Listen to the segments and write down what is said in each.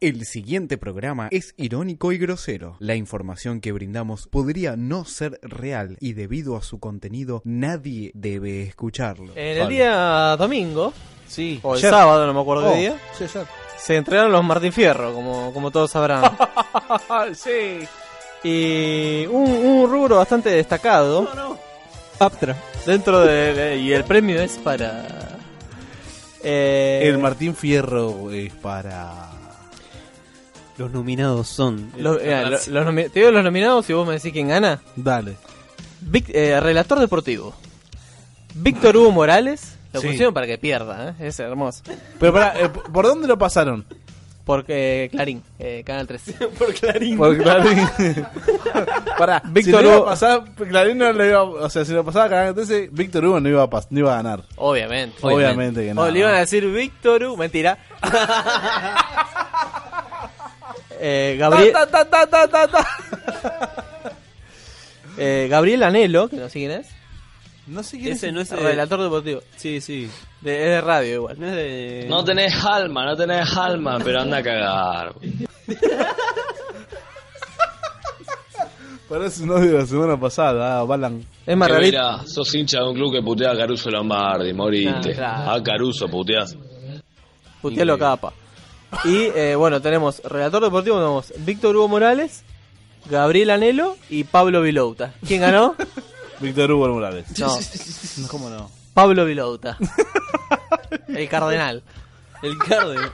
El siguiente programa es irónico y grosero. La información que brindamos podría no ser real y debido a su contenido nadie debe escucharlo. En el día domingo, Sí. o el Ayer. sábado, no me acuerdo Oh, qué día, Sí, ayer. se entregaron los Martín Fierro, como, como todos sabrán. sí. y un, un rubro bastante destacado No, no. Aptra. dentro de, de- Y el premio es para... eh, El Martín Fierro es para. Los nominados son. lo- los nomi- te digo los nominados y vos me decís quién gana. Dale. Vic- eh, relator deportivo. Víctor Hugo Morales. Lo Sí. pusieron para que pierda, ¿eh? es hermoso. Pero pará, eh, ¿por dónde lo pasaron? Porque Clarín, eh, Canal 3. Por Clarín. Por Clarín. Pará, Víctor si lo iba Hugo- a pasar, Clarín no le iba, o sea, si lo pasaba Canal 13, Víctor Hugo no iba a, pas- no iba a ganar. Obviamente. Obviamente que no. Oh, le iban a decir Víctor Hugo. Mentira. eh, Gabriel, Ta, ta, ta, ta, ta, ta. eh, Gabriel Anelo, que no sé quién es. No sé quién Ese es. no es. eh, Relator deportivo. Sí, sí. De, es de radio igual. No es de. No tenés alma, no tenés alma, pero anda a cagar. Parece un audio de la semana pasada, ah, Balan. Es más mira, sos hincha de un club que putea a Caruso Lombardi, moriste. Ah, claro. A Caruso puteás. Putealo capa. Y eh, bueno, tenemos relator deportivo, tenemos Víctor Hugo Morales, Gabriel Anelo y Pablo Vilouta. ¿Quién ganó? Víctor Hugo Morales. No, ¿Cómo no? Pablo Vilouta. El cardenal. El Carden.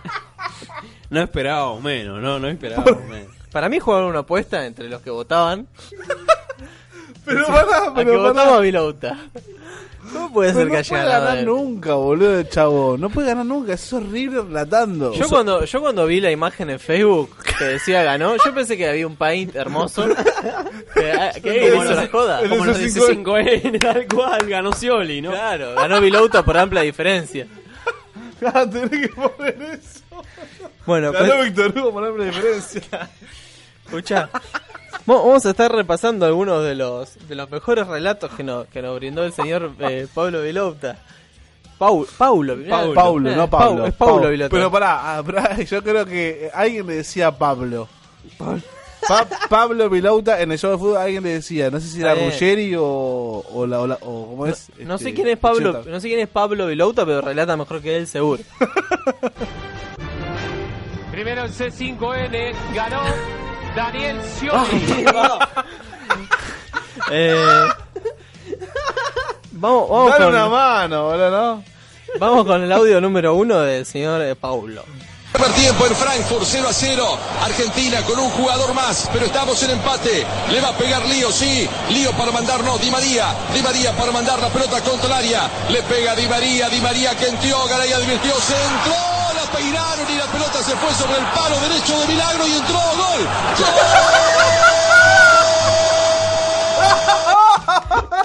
no esperábamos menos, no, no esperábamos menos. Para mí jugaron una apuesta entre los que votaban Pero pará, a que pero votamos a pará. Vilouta. ¿Cómo puede ser no que puede haya ganado ganar él? nunca, boludo, chavo. No puede ganar nunca, es horrible relatando. Yo cuando, yo cuando vi la imagen en Facebook que decía ganó, yo pensé que había un paint hermoso. Que, ah, que Como hizo los- la joda. Como los 15N, tal cual, ganó Scioli, ¿no? Claro, ganó Vilouta por amplia diferencia. Ah, tenés que poner eso. Bueno, Ganó pues, Víctor Hugo por amplia diferencia. escucha. Vamos a estar repasando algunos de los de los mejores relatos que nos, que nos brindó el señor eh, Pablo Vilouta. Pau, Paulo, mirá, Paulo, Paulo, eh, no Pau- Pablo. es Paulo Pau- Vilouta. Pero pará, pará, yo creo que alguien le decía Pablo. Pa- Pablo Vilauta en el show de fútbol alguien le decía, no sé si era. Ruggeri o, o, la, o, la- o cómo es. no este, sé quién es Pablo, no sé quién es Pablo Vilouta, pero relata mejor que él seguro. Primero el C5N, ganó Daniel Scioli. Eh, vamos, vamos Dale con, una mano, boludo, ¿no? vamos con el audio número uno del señor eh, Paulo. Primer tiempo en Frankfurt, 0 a 0. Argentina con un jugador más, pero estamos en empate. Le va a pegar Lío, sí. Lío para mandar, no. Di María. Di María para mandar la pelota contra el área. Le pega Di María. Di María que entió. Garay advirtió. Se entró. La peinaron y la pelota se fue sobre el palo derecho de Milagro y entró. Gol.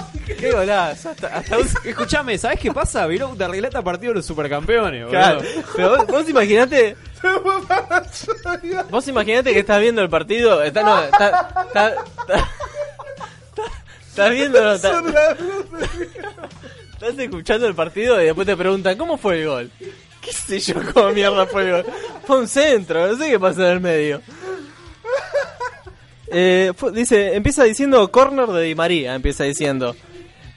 Qué golazo. Hasta, hasta un- Escuchame, ¿sabes qué pasa? Vilouta relata partido de los supercampeones, boludo. Claro, pero vos, vos imaginate. Vos imaginate que estás viendo el partido. Está, no, está, está, está- estás viendo. está- estás escuchando el partido y después te preguntan: ¿Cómo fue el gol? ¿Qué sé yo cómo mierda fue el gol? Fue un centro, no sé qué pasó en el medio. Eh, fue- dice, empieza diciendo corner de Di María, empieza diciendo.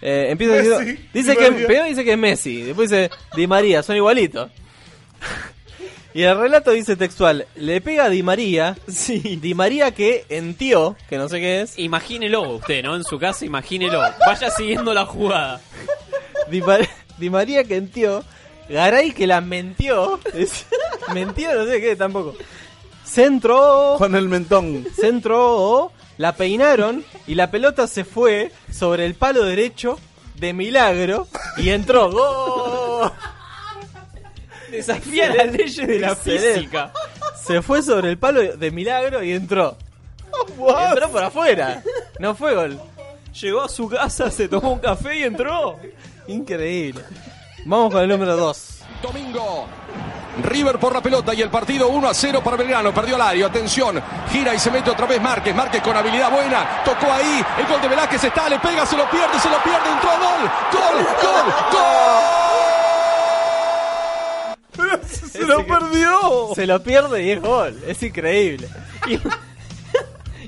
Eh, empieza Messi, diciendo, dice Di que primero dice que es Messi, después dice Di María, son igualitos. Y el relato dice textual, le pega a Di María, Di María que entió, que no sé qué es, Imagínelo usted, ¿no? En su casa, imagínelo. Vaya siguiendo la jugada. Di, Ma- Di María que entió, Garay que la mentió, es- mentió no sé qué tampoco. Centro, Con el mentón. centro, la peinaron y la pelota se fue sobre el palo derecho de milagro y entró. ¡Gol! Desafía las leyes de la Excelente. física. Se fue sobre el palo de milagro y entró. Entró por afuera. No fue gol. Llegó a su casa, se tomó un café y entró. Increíble. Vamos con el número 2. Domingo. River por la pelota y el partido 1 a 0 para Belgrano. Perdió Lario. Atención. Gira y se mete otra vez Márquez. Márquez con habilidad buena. Tocó ahí. El gol de Velázquez está. Le pega. Se lo pierde. Se lo pierde. Entró. Gol. Gol. Gol. Gol. ¡Se lo perdió! Se lo pierde y es gol. Es increíble.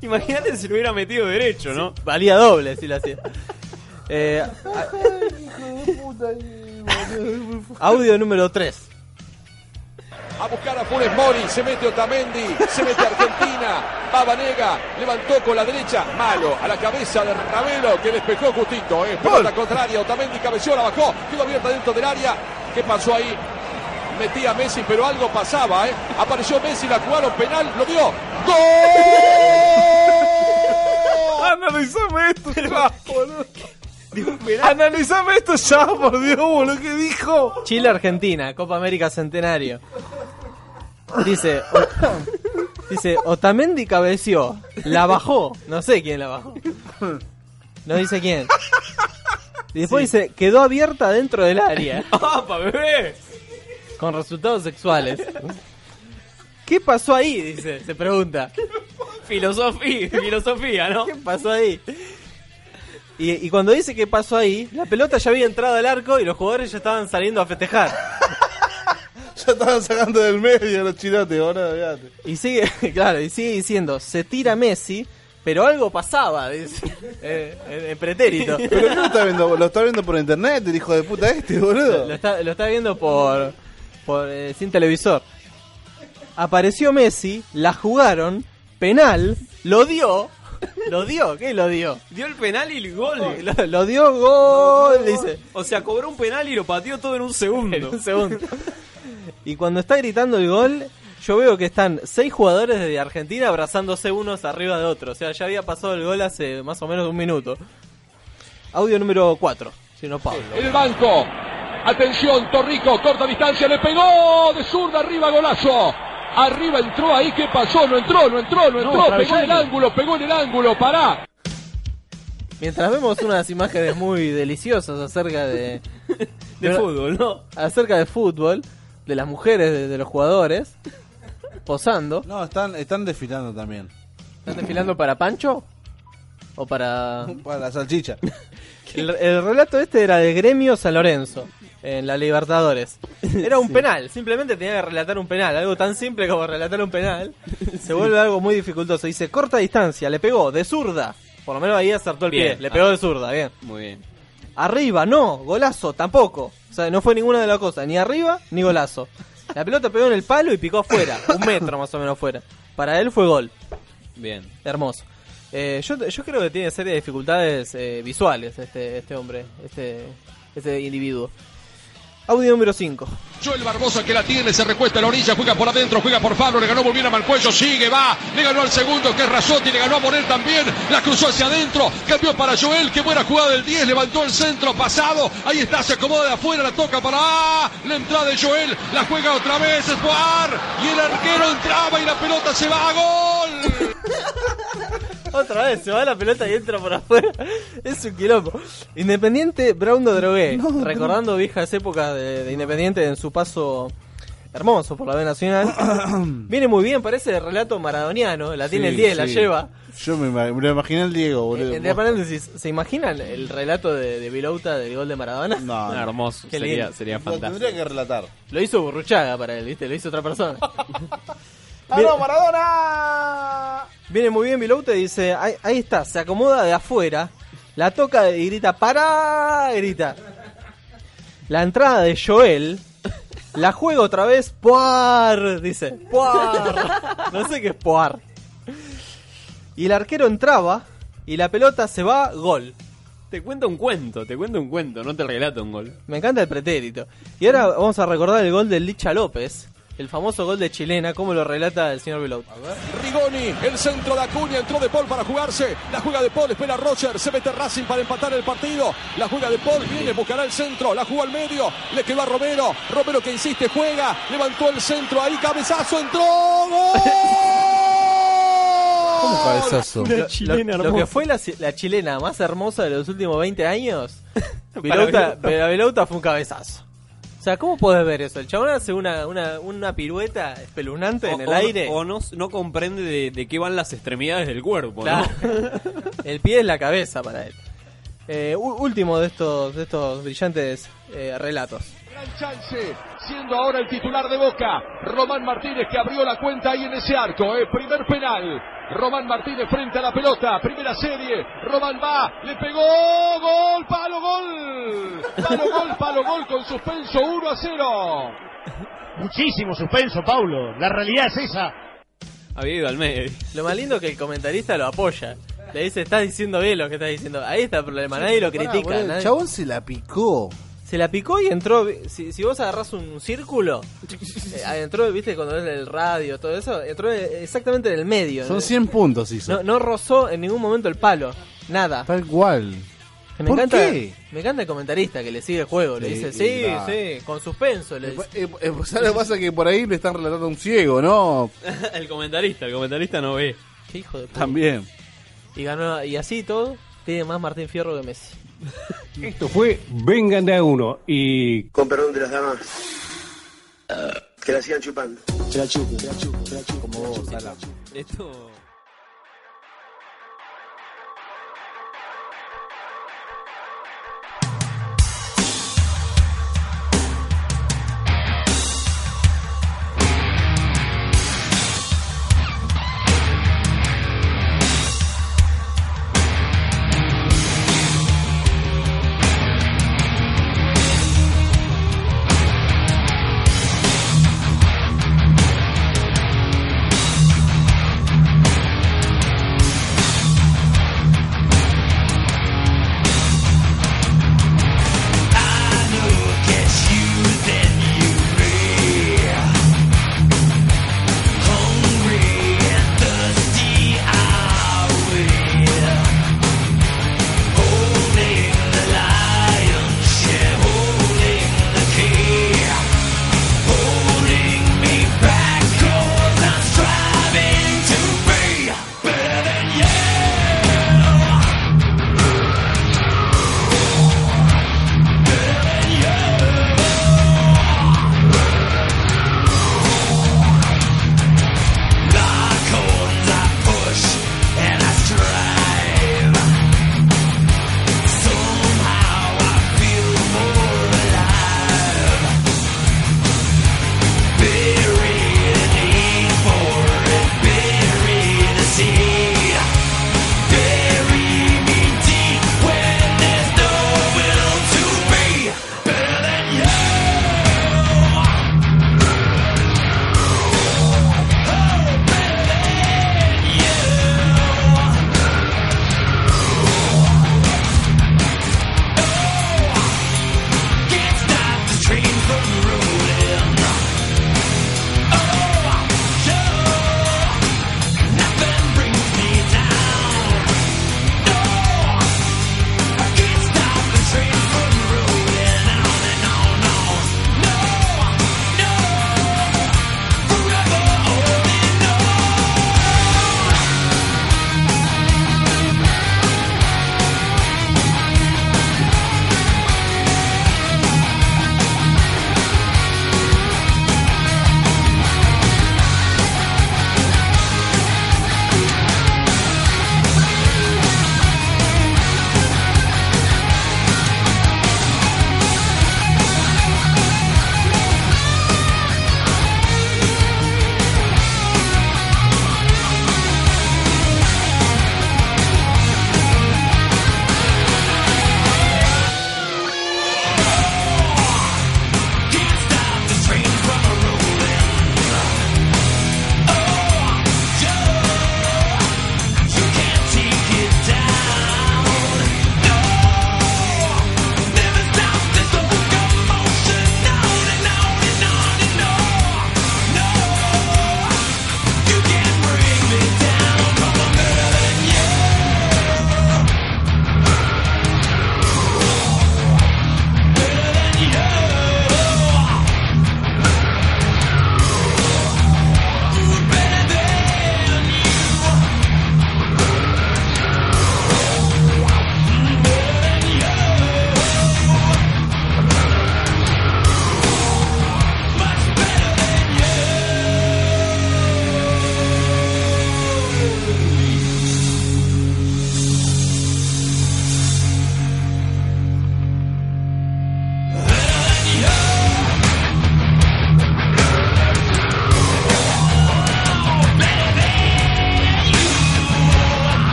Imagínate si lo hubiera metido derecho, ¿no? Valía doble si lo hacía. Eh, a- audio número 3. A buscar a Funes Mori, se mete Otamendi, se mete Argentina, va Vanega, levantó con la derecha, malo, a la cabeza de Ravelo que despejó justito, eh. pelota contraria, Otamendi cabeció, la bajó, quedó abierta dentro del área, ¿qué pasó ahí? Metía Messi, pero algo pasaba, eh. apareció Messi, la jugaron penal, lo dio, ¡Gol! Analizame esto ya, boludo. Analizame esto ya, por Dios, boludo, ¿qué dijo? Chile-Argentina, Copa América Centenario. Dice, o- dice, Otamendi cabeció, la bajó, no sé quién la bajó. No dice quién. Y después dice, quedó abierta dentro del área, ¡Apa, bebé! con resultados sexuales. ¿Qué pasó ahí? Dice, se pregunta. Filosofía, filosofía, ¿no? ¿Qué pasó ahí? Y, y cuando dice qué pasó ahí, la pelota ya había entrado al arco y los jugadores ya estaban saliendo a festejar. Ya estaban sacando del medio los chilotes, boludo, olvídate. Y sigue, claro, y sigue diciendo, se tira Messi, pero algo pasaba, dice, eh, en, en pretérito. Pero ¿qué lo está viendo? Lo está viendo por internet, el hijo de puta este, boludo. Lo está, lo está viendo por, por eh, sin televisor. Apareció Messi, la jugaron, penal, lo dio, lo dio, ¿qué lo dio? Dio el penal y el gol. Lo, lo dio gol, dice. O sea, cobró un penal y lo pateó todo en un segundo. En un segundo. Y cuando está gritando el gol, yo veo que están seis jugadores de Argentina abrazándose unos arriba de otros. O sea, ya había pasado el gol hace más o menos un minuto. Audio número 4, si no Pablo. En el banco. Atención, Torrico, corta distancia, le pegó de zurda arriba, golazo. Arriba entró ahí, ¿qué pasó? No entró, no entró, no entró, pegó en el ángulo, pegó en el ángulo, pará. Mientras vemos unas imágenes muy deliciosas acerca de, De Pero- fútbol, ¿no? acerca de fútbol, de las mujeres, de, de los jugadores, posando. No, están, están desfilando también. ¿Están desfilando para Pancho? ¿O para...? Para la salchicha. El, el relato este era de Gremio San Lorenzo, en la Libertadores. Era un penal, simplemente tenía que relatar un penal. Algo tan simple como relatar un penal se vuelve algo muy dificultoso. Dice, corta distancia, le pegó de zurda. Por lo menos ahí acertó el Bien. pie, le pegó de zurda, bien. Muy bien. Arriba, no, golazo, tampoco. O sea, no fue ninguna de las cosas, ni arriba ni golazo. La pelota pegó en el palo y picó afuera, un metro más o menos afuera. Para él fue gol. Bien. Hermoso. Eh, yo, yo creo que tiene serie de dificultades eh, visuales este, este hombre, este, este individuo. Audio número 5. Joel Barbosa que la tiene, se recuesta a la orilla, juega por adentro, juega por Fabro, le ganó muy bien a Malcuello, sigue, va, le ganó al segundo que es Razotti, le ganó a Morel también, la cruzó hacia adentro, cambió para Joel, qué buena jugada del 10, levantó el centro pasado, ahí está, se acomoda de afuera, la toca para ¡ah! la entrada de Joel, la juega otra vez, es Boar, y el arquero entraba y la pelota se va a gol. Otra vez, se va la pelota y entra por afuera. Es un quilombo. Independiente Brauno Drogué. recordando viejas épocas de, de Independiente en su paso hermoso por la B Nacional. Viene muy bien, parece el relato maradoniano. La tiene el 10, la lleva. Yo me, me lo imaginé el Diego, boludo. Entre paréntesis, ¿se imaginan el relato de, de del gol de Maradona? No, no. hermoso. Sería, sería Lo fantástico. tendría que relatar. Lo hizo Burruchaga para él, ¿viste? Lo hizo otra persona. ¡Ah, no, Maradona! Viene muy bien Vilouta y dice, ahí, ahí está, se acomoda de afuera, la toca y grita, ¡para! grita. La entrada de Joel, la juega otra vez, ¡puar! dice, ¡puar! No sé qué es ¡puar! Y el arquero entraba y la pelota se va, gol. Te cuento un cuento, te cuento un cuento, no te relato un gol. Me encanta el pretérito. Y ahora vamos a recordar el gol de Licha López, el famoso gol de Chilena, como lo relata el señor Vilouta. Rigoni, el centro de Acuña, entró de Paul para jugarse. La juega de Paul, espera Roger, se mete Racing para empatar el partido. La juega de Paul, viene, buscará el centro, la jugó al medio, le quedó a Romero. Romero que insiste, juega, levantó el centro, ahí cabezazo, entró. ¡Gol! ¿Cómo cabezazo? Lo- chilena lo, lo hermosa. que fue la, la chilena más hermosa de los últimos 20 años, para Vilouta fue un cabezazo. O sea, ¿cómo podés ver eso? El chabón hace una, una, una pirueta espeluznante en el o- aire. O no, no comprende de, de qué van las extremidades del cuerpo, Claro. ¿no? el pie es la cabeza para él. Eh, u- último de estos, de estos brillantes eh, relatos. Gran chance, siendo ahora el titular de Boca. Román Martínez que abrió la cuenta ahí en ese arco. eh. Primer penal. Román Martínez frente a la pelota. Primera serie. Román va. Le pegó. Gol. Palo. Gol. Palo. Gol. Palo. Gol con suspenso. 1 a 0. Muchísimo suspenso, Paulo. La realidad es esa. Había ido al medio. Lo más lindo es que el comentarista lo apoya. Le dice, estás diciendo bien lo que estás diciendo. Ahí está el problema, nadie lo Pará, critica. boludo, nadie- El chabón se la picó. Se la picó y entró. Si, si vos agarrás un círculo, eh, entró, viste, cuando es el radio, todo eso, entró exactamente en el medio. Son 100 puntos hizo. No, no rozó en ningún momento el palo. Nada. Tal cual. Me ¿Por encanta, qué? Me encanta el comentarista que le sigue el juego. Le dice, sí, sí, con suspenso. Le dice. Eh, eh, pues, ¿sabes lo que pasa? Que por ahí le están relatando a un ciego, ¿no? el comentarista, el comentarista no ve. Qué hijo de puta. También. Y ganó, y así todo, tiene más Martín Fierro que Messi. Esto fue Vengan de a uno y Con perdón de las damas. Que la sigan chupando. Que la chupen, que la chupen, que la chupen. Como vos, Sala. Esto.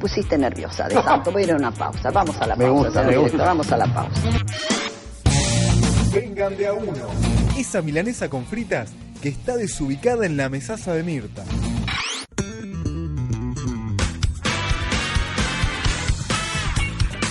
Pusiste nerviosa de tanto. Voy a ir a una pausa. Vamos a la Me pausa. gusta, señor me director, gusta. Vamos a la pausa. Vengan de a uno. Esa milanesa con fritas que está desubicada en la mesaza de Mirta.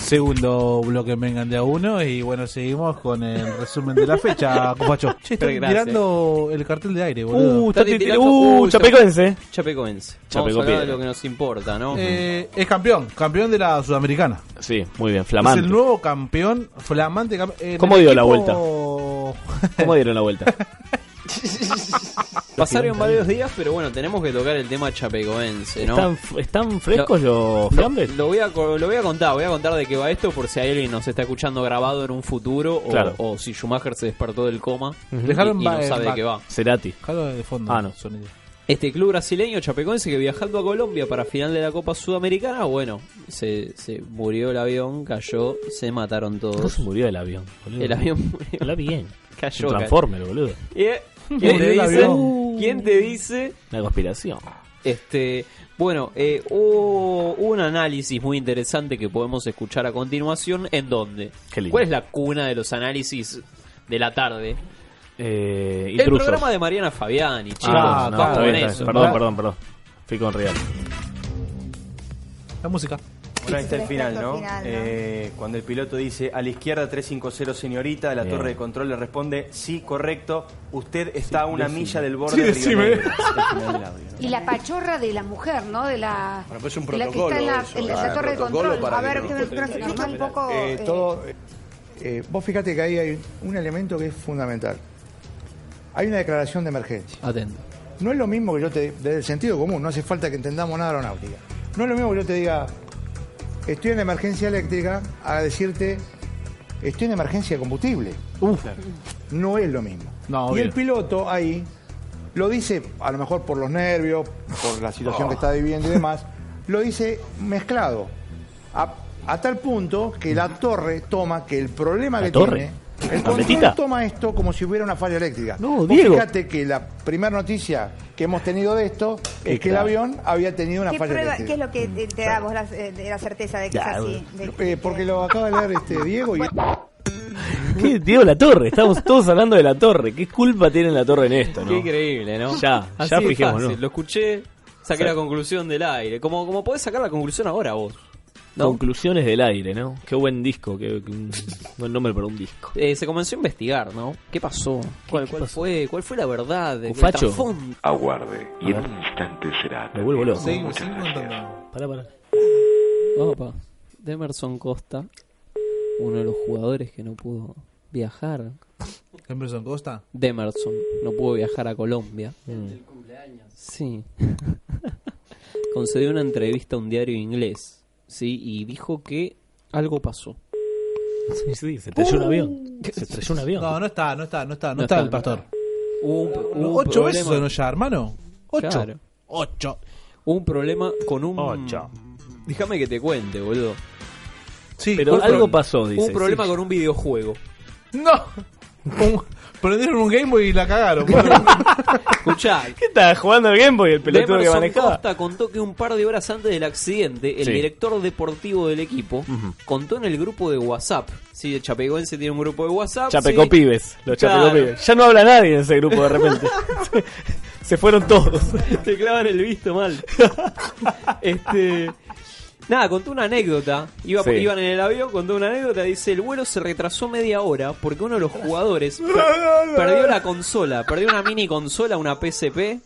Segundo bloque vengan de a uno y bueno, seguimos con el resumen de la fecha, compacho. Che, estoy mirando el cartel de aire, boludo. Uh, tirando- uh, Chapecoense. Chapecoense. Chapeco de lo que nos importa, ¿no? Eh, es campeón, campeón de la Sudamericana. Sí, muy bien, flamante. Es el nuevo campeón, flamante campeón. ¿Cómo dio la vuelta? vuelta? ¿Cómo dieron la vuelta? Pasaron varios días, pero bueno, tenemos que tocar el tema chapecoense, ¿no? ¿Están, están frescos los Lo, fiambres? lo voy a, co- lo voy a contar, voy a contar de qué va esto por si hay alguien nos está escuchando grabado en un futuro o, Claro. o si Schumacher se despertó del coma y, no sabe ba- de qué va. Cerati. Jalo de fondo. Ah, no. Sonido. Este club brasileño chapecoense que viajando a Colombia para final de la Copa Sudamericana, bueno, se, se murió el avión, cayó, se mataron ¿Cómo todos. se murió el avión? boludo? El avión murió. Habla bien. Cayó. Transformer, boludo. Y, eh, ¿Quién te dice? ¿Quién te dice? Una conspiración. Este, bueno, eh, hubo un análisis muy interesante que podemos escuchar a continuación. ¿En dónde? Qué lindo. ¿Cuál es la cuna de los análisis de la tarde? Eh, El intrusos. programa de Mariana Fabiani, chicos. Ah, no, vamos está con bien, está eso. bien. Perdón, perdón, perdón. Fui con Real. La música. Está el final, ¿no? final, ¿no? Eh, cuando el piloto dice a la izquierda 350 señorita, la Bien. torre de control le responde sí, correcto, usted está a una decime. milla del borde Sí, de Río. Negro. Del audio, ¿no? Y la pachorra de la mujer, ¿no? De la, Bueno, pues es un de la que está en la, protocolo en la eso. Ah, torre de protocolo control. A ver, que no explica un poco. Eh, eh, todo, eh, vos fíjate que ahí hay un elemento que es fundamental. Hay una declaración de emergencia. Atento. No es lo mismo que yo te desde el sentido común, no hace falta que entendamos nada de aeronáutica. No es lo mismo que yo te diga, estoy en emergencia eléctrica, a decirte, estoy en emergencia de combustible. No es lo mismo. No, y el piloto ahí lo dice, a lo mejor por los nervios, por la situación que está viviendo y demás, lo dice mezclado. A, a tal punto que la torre toma que el problema ¿La que torre? tiene. El control toma esto como si hubiera una falla eléctrica. No, Diego. Fíjate que la primera noticia que hemos tenido de esto es que el avión había tenido una ¿Qué, falla prueba, eléctrica. ¿Qué es lo que te, te da vos la, eh, de la certeza de que Ya, es así? De- Eh, porque lo acaba de leer este Diego y ¿Qué? Diego La Torre. Estamos todos hablando de La Torre. ¿Qué culpa tiene La Torre en esto, no? Qué increíble, ¿no? Ya, Así ya fijémonos. fácil. Lo escuché, saqué la conclusión del aire. Como, como podés sacar la conclusión ahora vos. ¿No? Conclusiones del aire, ¿no? Qué buen disco. Qué, qué- un buen nombre para un disco. Eh, se comenzó a investigar, ¿no? ¿Qué pasó? ¿Cuál, qué cuál pasó? fue? ¿Cuál fue la verdad? El Cufacho. Aguarde y en un instante será. Me vuelvo loco. Pará, pará. Opa. Demerson Costa, uno de los jugadores que no pudo viajar. Emerson Costa. Demerson no pudo viajar a Colombia. Mm. Sí. Concedió una entrevista a un diario inglés, sí, y dijo que algo pasó. Sí, sí, se estrelló un avión. Se estrelló un avión. No, no está, no está, no está, no, No está, está. el pastor. Hubo un, hubo un Ocho veces problema- sonó ya, hermano. Ocho. Claro. Ocho. Hubo un problema con un. Ocho. Déjame que te cuente, boludo. Sí, Pero un algo pro- pasó, Hubo dice. un problema sí. con un videojuego. No. Un- prendieron un Game Boy y la cagaron. Escuchá, ¿Qué estaba jugando el Game Boy el pelotudo que manejaba? Costa contó que un par de horas antes del accidente, el Sí. director deportivo del equipo contó en el grupo de WhatsApp. Sí, el Chapecoense tiene un grupo de WhatsApp. Chapeco sí. pibes, los Claro. Chapeco pibes. Ya no habla nadie en ese grupo de repente. se fueron todos. Te clavan el visto mal. este. Nada, contó una anécdota. Iba, Sí. Iban en el avión, contó una anécdota. Dice: el vuelo se retrasó media hora porque uno de los jugadores per- perdió la consola. Perdió una mini consola, una PSP.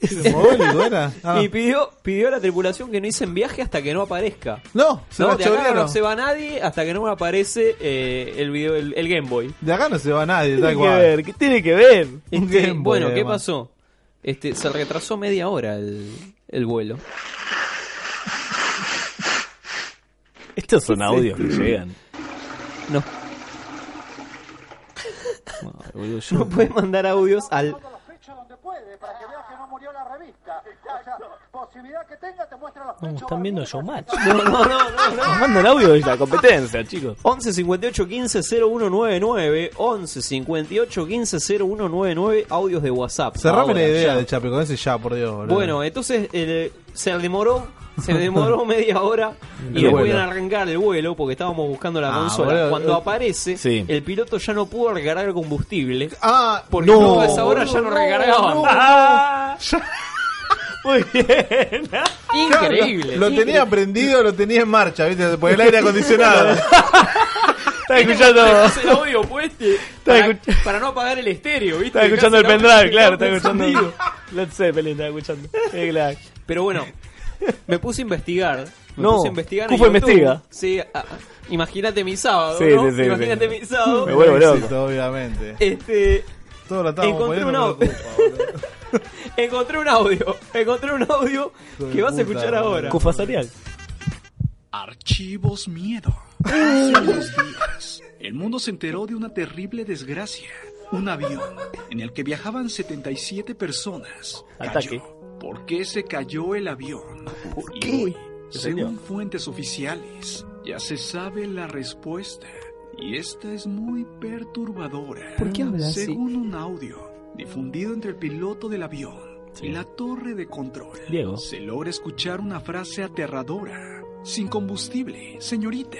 Era. Ah. Y pidió, pidió a la tripulación que no hicieran viaje hasta que no aparezca. No, se No, de acá no se va nadie hasta que no me aparece eh, el video, el, el Game Boy. De acá no se va nadie, ¿Qué tal tiene que cual. ver? ¿Qué tiene que ver? Este, bueno, ¿qué además. pasó? Este, se retrasó media hora el, el vuelo. Estos son audios que llegan. No, boludo, yo- no puedes mandar audios al posibilidad que tenga te muestra los No, están viendo Showmatch. No, no, no, no, no. Nos mandan audio de la competencia, chicos. 11 58 15 0199 11 58 15 0199 audios de WhatsApp. Cerrame la idea de Chape con ese ya, por Dios. boludo. Bueno, entonces eh, se demoró, se demoró media hora y El iban a arrancar el vuelo porque estábamos buscando la Ah, consola. boludo. Cuando aparece, Sí. el piloto ya no pudo recargar combustible. Ah, porque no, a esa hora ya no no, recargaban. no. Ah, Muy bien. Increíble. Lo increíble. tenía prendido, lo tenía en marcha, ¿viste? Por el aire acondicionado. Estaba escuchando. El audio puesto para, escuch- para no apagar el estéreo, ¿viste? Estaba escuchando el pendrive, claro. Estaba escuchando. Led Zeppelin, estaba escuchando. Pero bueno, me puse a investigar. Me No, puse a investigar. Cufo investiga. Sí, a- a- imagínate mi sábado. Sí, ¿no? sí, sí, Imagínate sí. mi sábado. Me vuelvo loco. Obviamente. Este, Todo lo estábamos encontré un, encontré un audio. Encontré un audio de que vas a puta, escuchar boludo. ahora. Cufa Sarial. Archivos Miedo. Hace unos días, el mundo se enteró de una terrible desgracia. Un avión en el que viajaban 77 personas. Ataque. Cayó. ¿Por qué se cayó el avión? Y hoy, según fuentes oficiales, ya se sabe la respuesta. Y esta es muy perturbadora. ¿Por qué hablas así? Según un audio difundido entre el piloto del avión y la torre de control, Diego. se logra escuchar una frase aterradora. Sin combustible, señorita.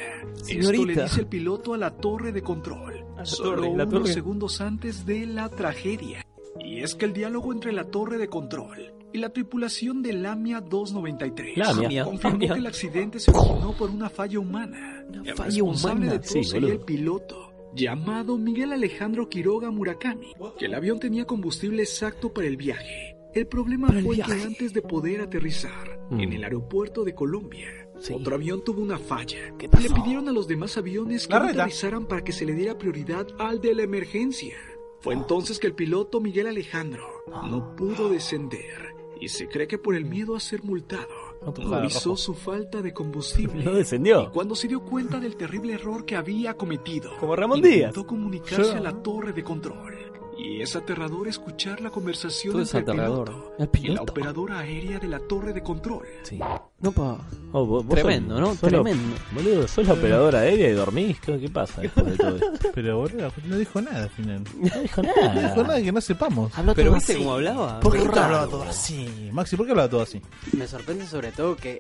Esto le dice el piloto a la torre de control. la Solo torre, unos torre. segundos antes de la tragedia. Y es que el diálogo entre la torre de control y la tripulación del Lamia 293 Lamia. confirmó Lamia. que el accidente se originó por una falla humana. el falla responsable humana. de todo Sí, sería el piloto, llamado Miguel Alejandro Quiroga Murakami, que el avión tenía combustible exacto para el viaje. El problema el fue que antes de poder aterrizar Mm. en el aeropuerto de Colombia, Sí. otro avión tuvo una falla. ¿Qué le pidieron a los demás aviones que no aterrizaran para que se le diera prioridad al de la emergencia. Fue entonces que el piloto Miguel Alejandro no pudo descender y se cree que por el miedo a ser multado No avisó su falta de combustible. No Y descendió. cuando se dio cuenta del terrible error que había cometido, Como Ramón Díaz. intentó comunicarse Yo- a la torre de control. Y es aterrador escuchar la conversación Todo es entre el aterrador. piloto, El y la piloto. operadora aérea de la torre de control. Sí. No, pa. Oh, vos- vos Tremendo, sos- ¿no? sos la- Tremendo. Boludo, sos la operadora aérea y dormís. ¿Qué, qué pasa después de todo esto? Pero boludo, no dijo nada al final. No dijo No dijo nada. nada que no sepamos. Pero viste cómo hablaba. ¿Por qué hablaba todo así? Maxi, ¿por qué hablaba todo así? Me sorprende sobre todo que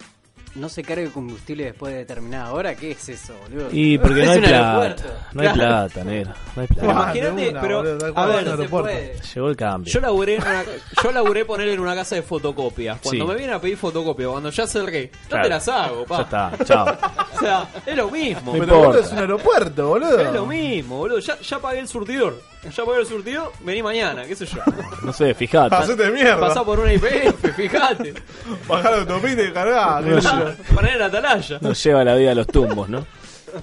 no se cargue combustible después de determinada hora. ¿Qué es eso, boludo? Y porque no hay plata. No hay plata, negro. No hay Pero plata. imagínate, pero boludo, a ver, el se puede. Llegó el cambio. Yo laburé, en una, yo laburé poner en una casa de fotocopias. Cuando Sí. me vienen a pedir fotocopias, cuando ya cerré, no Claro. te las hago, pa. Ya está, chao. O sea, es lo mismo. No Pero importa. es un aeropuerto, boludo. Es lo mismo, boludo. Ya, ya pagué el surtidor. Ya pagué el surtidor, vení mañana, qué sé yo. No sé, fijate. Hacete mierda. Pasá por una IPF, fíjate. Bajar la autopista y cargar. qué sé yo. Poner en la atalaya. Nos lleva la vida a los tumbos, ¿no?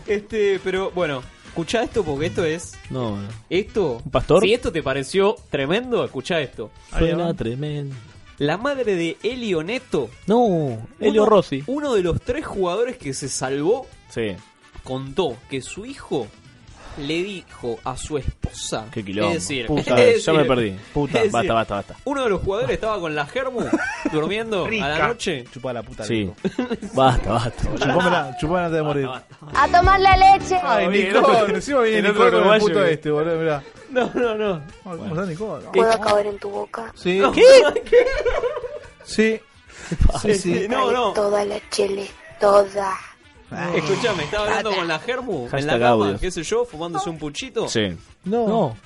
Este, pero bueno, escuchá esto porque esto es. No, no. Esto. ¿Un pastor? Si esto te pareció tremendo, escuchá esto. Suena tremendo. La madre de Elio Neto. No, Elio uno- Rossi. Uno de los tres jugadores que se salvó Sí. contó que su hijo le dijo a su esposa. Qué quilombo. Es decir, Puta, es ya me decir- perdí. Puta, es basta, decir, basta, basta. Uno de los jugadores estaba con la Germu durmiendo a la noche. Chupá la puta. Sí. Basta, basta. Chupámela, chupámela antes de morir. A tomar la leche. Ay, Nicole, encima viene Nicole con el puto este, boludo, mirá. No, no, no. ¿Cómo está Nicole? ¿Puedo acabar en tu boca? Sí. ¿Qué? Sí. Sí, sí. No, no. Toda la chele, toda. Escuchame, estaba hablando con la Germu en la Hashtag cama, qué sé yo, fumándose un puchito. Sí. No. No.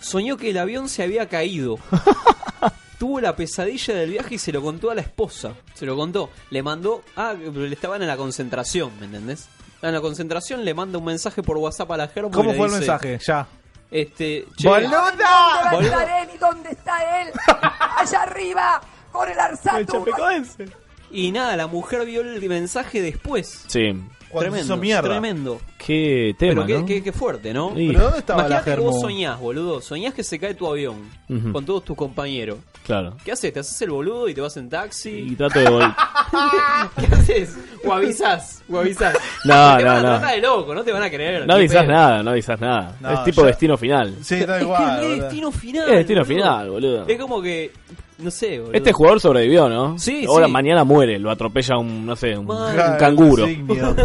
Soñó que el avión se había caído. Tuvo la pesadilla del viaje y se lo contó a la esposa. Se lo contó. Le mandó. Ah, pero le estaban en la concentración, ¿me entendés? En la concentración le manda un mensaje por WhatsApp a la Germu. y ¿Cómo le fue el dice, mensaje? Ya. Este. che, ¡Boluda! Boludo. él y dónde está él? Allá arriba, con el Arsatu. Y nada, la mujer vio el mensaje después. Sí. Cuando se tremendo, hizo mierda. tremendo. Qué tema, Pero qué, ¿no? qué- qué fuerte, ¿no? Sí. ¿Pero dónde estaba la que vos soñás, boludo. Soñás que se cae tu avión con todos tus compañeros. Claro. ¿Qué haces? ¿Te haces el boludo y te vas en Y taxi? trato de vol- ¿Qué haces? O avisás, o avisás. No, Te no, van a no. tratar de loco, no te van a creer. No avisás pedo. nada, no avisás nada. No, es tipo ya- destino final. Sí, está Es igual. que es boludo. destino final. Es destino boludo. final, boludo. Es como que No sé, boludo. Este jugador sobrevivió, ¿no? Sí, Ahora sí. mañana muere, lo atropella un, no sé, un, Mal. un Claro, canguro. insignia.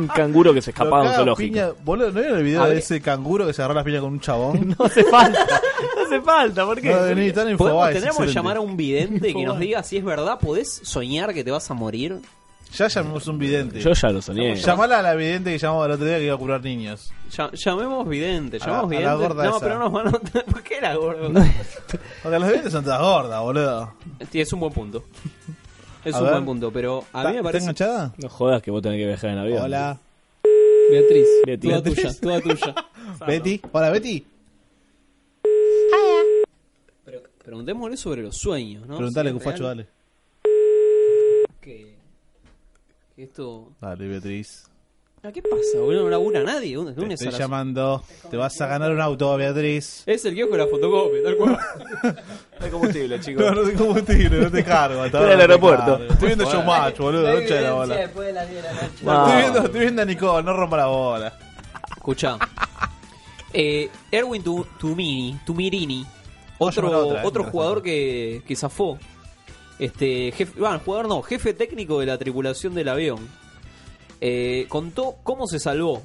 un canguro que se Lo escapaba de un zoológico. piña- Boludo, ¿no vieron el video de ese canguro que se agarró las piñas con un chabón? No hace falta, hace falta, ¿por qué? No, vení, están en ¿Podemos, Infobae, es tendríamos que excelente. llamar a un vidente que nos diga si es verdad. ¿Podés soñar que te vas a morir? Ya llamamos un vidente. Yo ya lo soñé. Llamala a la vidente que llamamos el otro día que iba a curar niños. Ya- llamemos vidente, A la- llamemos a la vidente. gorda no, esa. pero nos van a... ¿Por qué la gorda? Porque los videntes son todas gordas, boludo. Sí, es un buen punto. Es A un ver. buen punto, pero a ¿Está- mí me parece... ¿Está enganchada? No jodas que vos tenés que viajar en avión. Hola. Beatriz, Betty. toda Beatriz. tuya, toda tuya. Betty. Hola, Betty. Pero preguntémosle sobre los sueños, ¿no? Preguntale, Si Cufacho, dale. Que, que esto... Dale, Beatriz. Ah, ¿Qué pasa, boludo? No labura nadie. ¿Dónde, Te dónde estoy llamando. Te vas a ganar un auto, Beatriz. Es el kiosco de la fotocopia, tal cual. No hay combustible, chicos. No, no te combustible, no te cargo. hasta Estoy en ahora el no te aeropuerto. cargo. Estoy viendo Showmatch, boludo. No echa la bola. después de las 10 de la noche. No. Estoy viendo, estoy viendo a Nicole, no rompa la bola. Escucha. Eh, Erwin Tu- Tumini, Tumirini, Otro, otra, eh, otro jugador que, que zafó. Este, jefe, bueno, jugador no, jefe técnico de la tripulación del avión. Eh, contó cómo se salvó.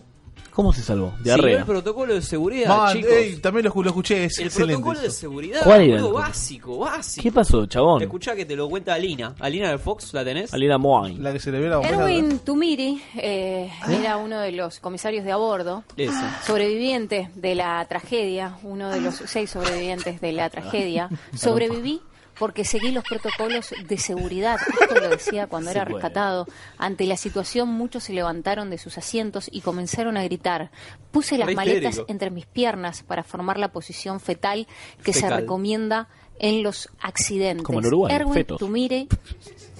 ¿Cómo se salvó? Siguió Diarrea. el protocolo de seguridad, Man, chicos. ey, también lo, lo escuché, es el excelente. protocolo de eso. seguridad, ¿Cuál era boludo, básico, básico. ¿Qué pasó, chabón? Escuchá que te lo cuenta Alina. Alina del Fox, ¿la tenés? Alina Moine. La que se le ve la. Erwin Tumiri eh, era uno de los comisarios de a bordo, Ese. sobreviviente de la tragedia, uno de los seis sobrevivientes de la tragedia. Sobreviví porque seguí los protocolos de seguridad. Esto lo decía cuando era rescatado. Ante la situación, muchos se levantaron de sus asientos y comenzaron a gritar. Puse las Re maletas histérico. entre mis piernas para formar la posición fetal que se recomienda en los accidentes. Como en Uruguay, Erwin fetos. Tumire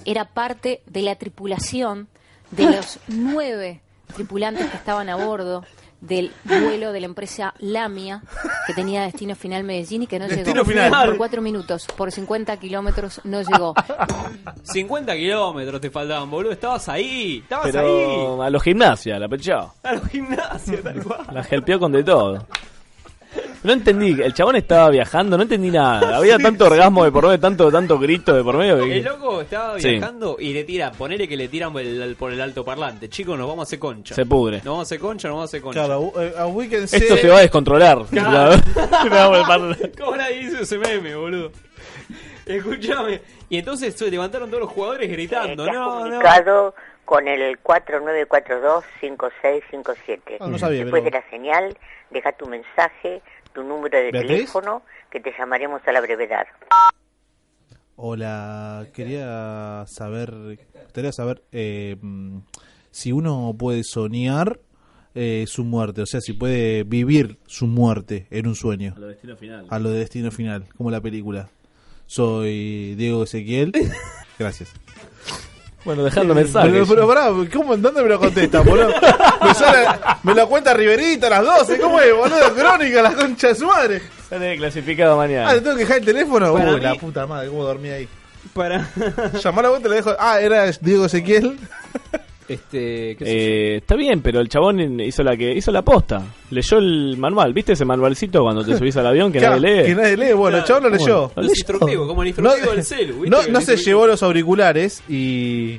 era parte de la tripulación de los nueve tripulantes que estaban a bordo del vuelo de la empresa Lamia que tenía destino final Medellín y que no Destino llegó final. por cuatro minutos por 50 kilómetros no llegó 50 kilómetros te faltaban, boludo. Estabas ahí. Estabas ahí. Pero a los gimnasia, la pechó. A los gimnasios, tal cual. La gelpeó con de todo. No entendí, el chabón estaba viajando, no entendí nada. Había tanto orgasmo de por medio, tanto, tanto grito de por medio. que- El loco estaba Sí. viajando y le tira, ponele que le tiran por el, por el alto parlante. Chicos, nos vamos a hacer concha. Se pudre. Nos vamos a hacer concha, nos vamos a hacer concha. Claro, a, eh, a Weekend Esto se va a descontrolar. Claro. La- ¿Cómo nadie hizo ese meme, boludo? Escúchame. Y entonces se levantaron todos los jugadores gritando. Te has No, no. comunicado con el 4942-5657. Ah, no sabía, Después pero- de la señal, deja tu mensaje, tu número de ¿Beatriz? teléfono, que te llamaremos a la brevedad. Hola, quería saber, quería saber eh, si uno puede soñar eh, su muerte, o sea, si puede vivir su muerte en un sueño. A lo destino final. A lo de destino final, como la película. Soy Diego Ezequiel. Gracias. Bueno, dejando mensajes. Pero, pero pará, ¿cómo, ¿dónde me lo contesta, boludo? Me, sale- me lo cuenta Riverita a las 12, ¿cómo es, boludo? Crónica, la concha de su madre. Sale clasificado mañana. Ah, ¿le tengo que dejar el teléfono? Para Uy, mí- la puta madre, ¿cómo dormí ahí? Para. Llamó a la vuelta y le dejo. Ah, era Diego Ezequiel. Este. ¿qué sé Eh, está bien, pero el chabón hizo la que hizo la posta. Leyó el manual. ¿Viste ese manualcito cuando te subís al avión que Claro, nadie lee? Que nadie lee. Bueno, el chabón lo leyó. Los instructivos, como el instructivo del celu, ¿viste? No, no se llevó los auriculares y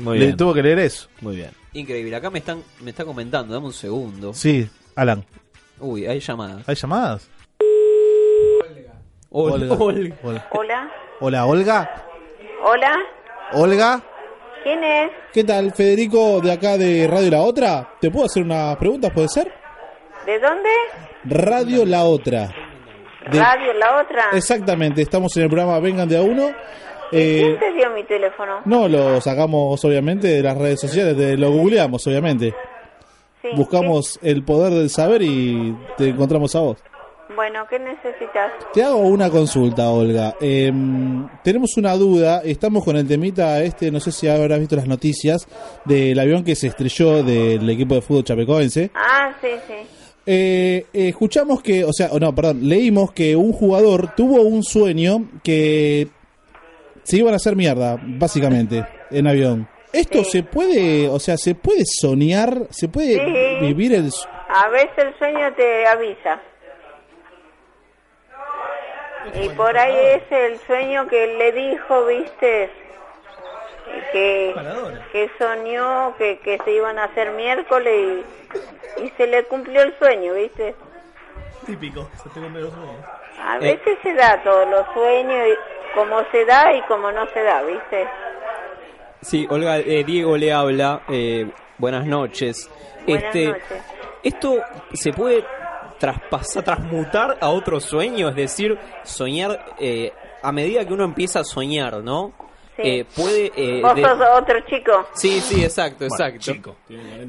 Muy le bien. tuvo que leer eso. Muy bien. Increíble. Acá me están me está comentando. Dame un segundo. Sí, Alan. Uy, hay llamadas. ¿Hay llamadas? Olga. Olga. Olga. Hola. Hola, Olga. Hola. Olga. ¿Quién es? ¿Qué tal? Federico de acá de Radio La Otra. ¿Te puedo hacer unas preguntas, puede ser? ¿De dónde? Radio La Otra. De- Radio, la otra. Exactamente, estamos en el programa Vengan de a uno. Eh, ¿Quién te dio mi teléfono? no, lo sacamos obviamente de las redes sociales, de- lo googleamos obviamente. Sí, Buscamos el poder del saber y te encontramos a vos. Bueno, ¿qué necesitas? Te hago una consulta, Olga. Em, tenemos una duda, estamos con el temita este, no sé si habrás visto las noticias, del avión que se estrelló del equipo de fútbol chapecoense. Ah, sí, sí. Eh, eh, escuchamos que, o sea, no, perdón, leímos que un jugador tuvo un sueño que se iban a hacer mierda, básicamente, en avión. ¿Esto se puede, o sea, se puede soñar, se puede Sí. vivir el... A veces el sueño te avisa. Y por ahí es el sueño que le dijo, viste, que, que soñó que, que se iban a hacer miércoles y, y se le cumplió el sueño, viste. Típico, se te cumple los sueños. A veces se da todos los sueños, y como se da y como no se da, viste. Sí, Olga, eh, Diego le habla. eh, buenas noches. Buenas este, noches. ¿Esto se puede traspasar, transmutar a otro sueño? Es decir, soñar eh, a medida que uno empieza a soñar, ¿no? Sí. Eh, puede... eh, Vos de- sos otro chico, Sí, sí, exacto, exacto.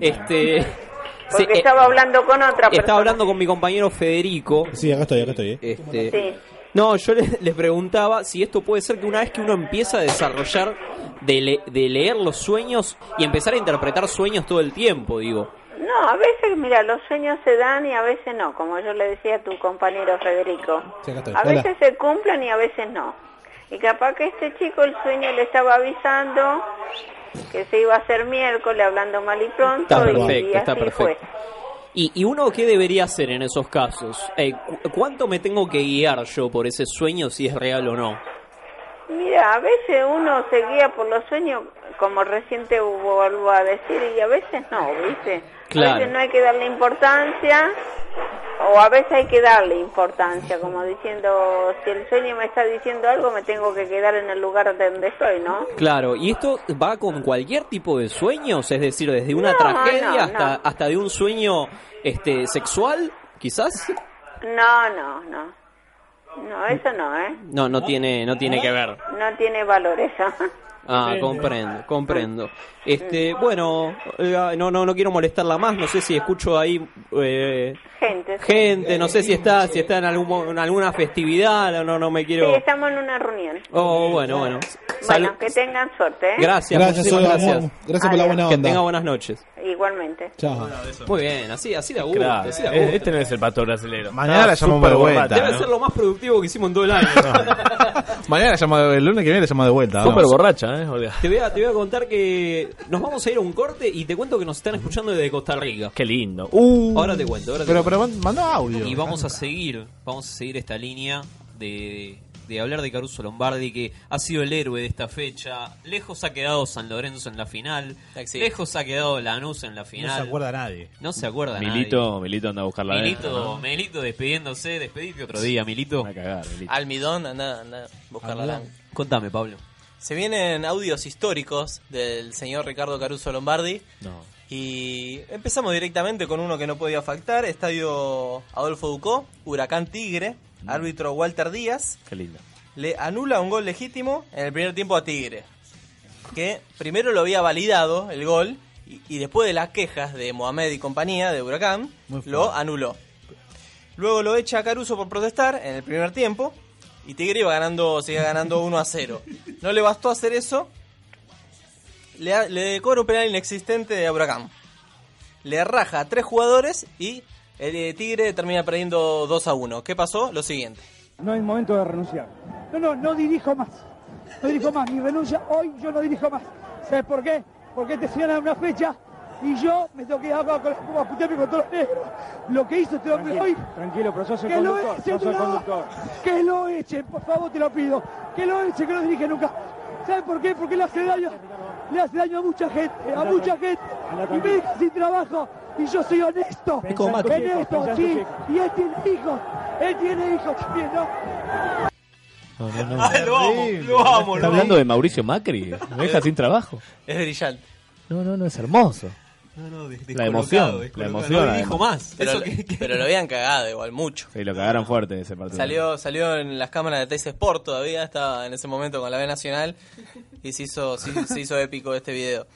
Este... porque sí, eh, estaba hablando con otra persona. estaba hablando con mi compañero Federico. Sí, acá estoy, acá estoy. eh. Este, Sí. No, yo le, le preguntaba si esto puede ser que una vez que uno empieza a desarrollar de, le- de leer los sueños y empezar a interpretar sueños todo el tiempo, digo. No, a veces, mira, los sueños se dan y a veces no, como yo le decía a tu compañero Federico. Sí. A Hola. veces se cumplen y a veces no. Y capaz que este chico el sueño le estaba avisando que se iba a hacer miércoles hablando mal y pronto Está y, perfecto, y está así perfecto. ¿Y, y uno qué debería hacer en esos casos? Eh, cu- ¿Cuánto me tengo que guiar yo por ese sueño si es real o no? Mira, a veces uno se guía por los sueños, como recién te vuelvo a decir, y a veces no, ¿viste? Claro. A veces no hay que darle importancia, o a veces hay que darle importancia, como diciendo, si el sueño me está diciendo algo, me tengo que quedar en el lugar donde estoy, ¿no? Claro, ¿y esto va con cualquier tipo de sueños? Es decir, desde una No, tragedia no, hasta, no. hasta de un sueño este sexual, quizás? No, no, no. No, eso no, ¿eh? No, no tiene, no tiene que ver. No tiene valor eso. Ah, comprendo, comprendo. Este, bueno, Olga, no, no, no quiero molestarla más. No sé si escucho ahí eh, Gente. gente, no sé si está, si está en, algún, en alguna festividad. No, no me Sí, quiero. estamos en una reunión. Oh, bueno, bueno. Bueno, que tengan suerte, ¿eh? Gracias, Gracias, gracias. gracias por la buena Que onda. tenga buenas noches. Igualmente. Chao. Muy bien, así, así de gusto. Claro, así de gusto. este no es el pastor brasilero. Mañana la Está llamamos de vuelta. Debe ¿no? ser lo más productivo que hicimos en todo el año. Mañana la llamo de- el lunes que viene la llamo de vuelta. Súper borracha, ¿eh? Olga. Te voy, a, te voy a contar que nos vamos a ir a un corte y te cuento que nos están escuchando desde Costa Rica. Qué lindo. ahora te cuento, ahora te Pero, cuento. pero mandó audio. Y vamos a seguir, vamos a seguir esta línea de, de hablar de Caruso Lombardi, que ha sido el héroe de esta fecha. Lejos ha quedado San Lorenzo en la final. Sí. Lejos ha quedado Lanús en la No final. se acuerda nadie. No se acuerda Milito, Milito anda a buscar la Milito, Milito despidiéndose, despedite otro día, Milito. a cagar, Milito. Almidón, anda, anda a buscar la lana. Contame, Pablo. Se vienen audios históricos del señor Ricardo Caruso Lombardi. No. Y empezamos directamente con uno que no podía faltar, Estadio Adolfo Ducó, Huracán Tigre, árbitro Walter Díaz, Qué lindo. le anula un gol legítimo en el primer tiempo a Tigre, que primero lo había validado el gol y, y después de las quejas de Mohamed y compañía de Huracán, lo anuló. Luego lo echa a Caruso por protestar en el primer tiempo y Tigre iba ganando, seguía ganando 1 a 0. No le bastó hacer eso, le, le cobra un penal inexistente a Huracán. Le raja a tres jugadores y el eh, Tigre termina perdiendo 2 a 1. ¿Qué pasó? Lo siguiente. No es momento de renunciar. No, no, no dirijo más. No dirijo más. Mi renuncia hoy yo no dirijo más. ¿Sabes por qué? Porque te señalan una fecha y yo me tengo que ir a con los a putearme con todos los negros. Lo que hizo este hombre hoy. Tranquilo, pero sos el que lo conductor. echen, sos el conductor. que lo echen, por favor te lo pido. Que lo echen, que no dirige nunca. ¿Sabes por qué? Porque le hace daño. Le hace daño a mucha gente, a mucha gente. Y me deja sin trabajo. Y yo soy honesto. Es como Macri. Honesto, Pensá en tus sí. Y él tiene hijos. Él tiene hijos también, ¿no? No, no, no. Ay, lo amo, lo amo, ¿Está lo hablando de Mauricio Macri? ¿Me deja sin trabajo? Es brillante. No, no, no, es hermoso. No, no, La emoción, la emoción. No dijo más. Pero, Eso que- pero lo habían cagado igual, mucho. Sí, lo cagaron fuerte ese partido. Salió, salió en las cámaras de Teis Sport todavía, estaba en ese momento con la B Nacional y se hizo, se, se hizo épico este video.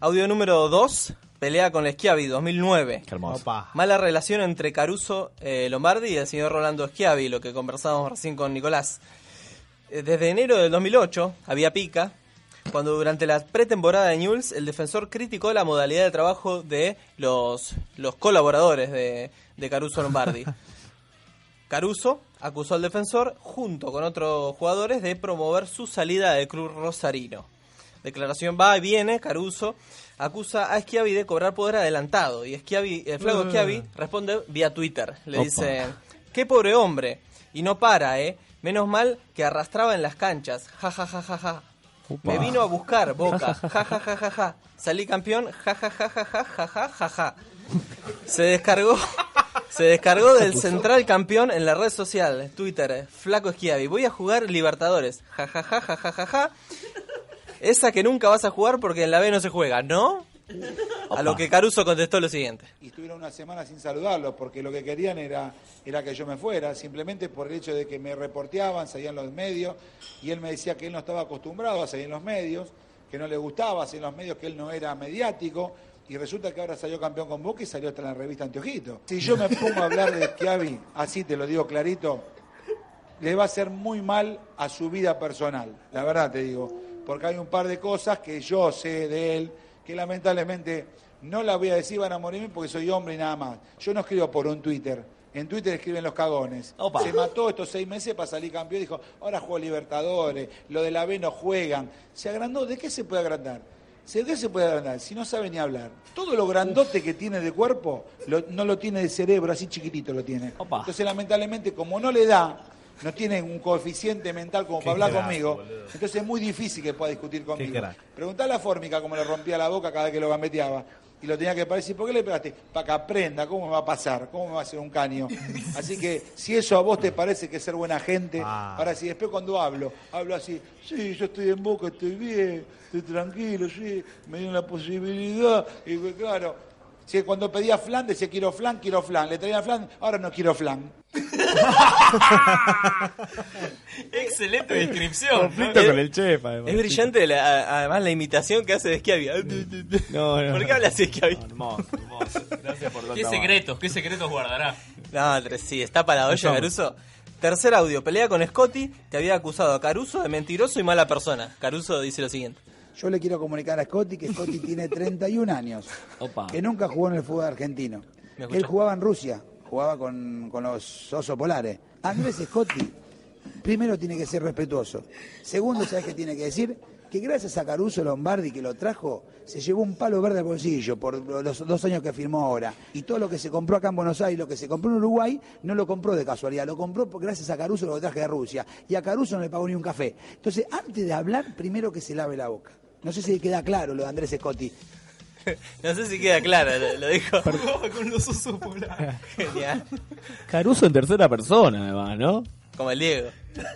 Audio número 2, pelea con Schiavi 2009. Qué hermoso. Opa. Mala relación entre Caruso eh, Lombardi y el señor Rolando Schiavi, lo que conversábamos recién con Nicolás. Eh, Desde enero del 2008 había pica, cuando durante la pretemporada de Newell's el defensor criticó la modalidad de trabajo de los, los colaboradores de, de Caruso Lombardi. Caruso acusó al defensor, junto con otros jugadores, de promover su salida del club rosarino. Declaración va y viene, Caruso acusa a Schiavi de cobrar poder adelantado y Schiavi, el flaco Eh. Schiavi responde vía Twitter. Le Opa. dice, qué pobre hombre, y no para, ¿eh? Menos mal que arrastraba en las canchas. Ja, ja, ja, ja, ja. Me vino a buscar, Boca. Ja, ja, ja, ja, ja. Salí campeón. Ja, ja, ja, ja, ja, ja, ja, ja, ja. Se descargó, se descargó del central campeón en la red social, Twitter, eh, Flaco Esquiavi. Voy a jugar Libertadores. Ja, ja, ja, ja, ja, ja, ja. Esa que nunca vas a jugar porque en la B no se juega, ¿no? A lo que Caruso contestó lo siguiente. y estuvieron una semana sin saludarlos porque lo que querían era, era que yo me fuera, simplemente por el hecho de que me reporteaban, salían los medios y él me decía que él no estaba acostumbrado a salir en los medios, que no le gustaba salir en los medios, que él no era mediático y resulta que ahora salió campeón con Boca y salió hasta en la revista Anteojito. Si yo me pongo a hablar de Schiavi, así te lo digo clarito, le va a hacer muy mal a su vida personal, la verdad te digo, porque hay un par de cosas que yo sé de él que lamentablemente no las voy a decir, van a morirme porque soy hombre y nada más. Yo no escribo por un Twitter. En Twitter escriben los cagones. Opa. Se mató estos seis meses para salir campeón. Dijo, ahora juego Libertadores, lo de la B no juegan. Se agrandó. ¿De qué se puede agrandar? ¿De qué se puede agrandar? Si no sabe ni hablar. Todo lo grandote que tiene de cuerpo, lo- no lo tiene de cerebro, así chiquitito lo tiene. Entonces, lamentablemente, como no le da, no tiene un coeficiente mental como para hablar crack, conmigo, boludo. entonces es muy difícil que pueda discutir conmigo. Preguntale a Fórmica cómo le rompía la boca cada vez que lo gambeteaba. Y lo tenía que parar. ¿por qué le pegaste? Para que aprenda, ¿cómo me va a pasar? ¿Cómo me va a hacer un caño? Así que, si eso a vos te parece que es ser buena gente, Ah. ahora si después cuando hablo, hablo así, sí, yo estoy en boca, estoy bien, estoy tranquilo, sí, me dieron la posibilidad, y pues, claro, si cuando pedía flan, decía quiero flan, quiero flan, le traía flan, ahora no quiero flan. Excelente descripción. Conflicto ¿no? con el chef, además. Es brillante, la- además, la imitación que hace de Schiavi. No, no. ¿Por qué habla así Schiavi? hermoso, hermoso. Gracias por ¿Qué secretos? ¿Qué secretos guardará? No, sí, está para la olla. Caruso. Tercer audio, pelea con Scotty, que había acusado a Caruso de mentiroso y mala persona. Caruso dice lo siguiente. Yo le quiero comunicar a Scotty que Scotty tiene 31 años, Opa. que nunca jugó en el fútbol argentino. ¿Me Él jugaba en Rusia, jugaba con, con los osos polares. Andrés Scotty, primero tiene que ser respetuoso. Segundo, ¿sabes qué tiene que decir? Que gracias a Caruso Lombardi que lo trajo, se llevó un palo verde al bolsillo por los dos años que firmó ahora. Y todo lo que se compró acá en Buenos Aires, lo que se compró en Uruguay, no lo compró de casualidad, lo compró gracias a Caruso lo que traje de Rusia. Y a Caruso no le pagó ni un café. Entonces, antes de hablar, primero que se lave la boca. No sé si queda claro lo de Andrés Scotti. No sé si queda claro, lo, lo dijo. con los osos polares. Genial. Caruso en tercera persona, además, ¿no? Como el Diego.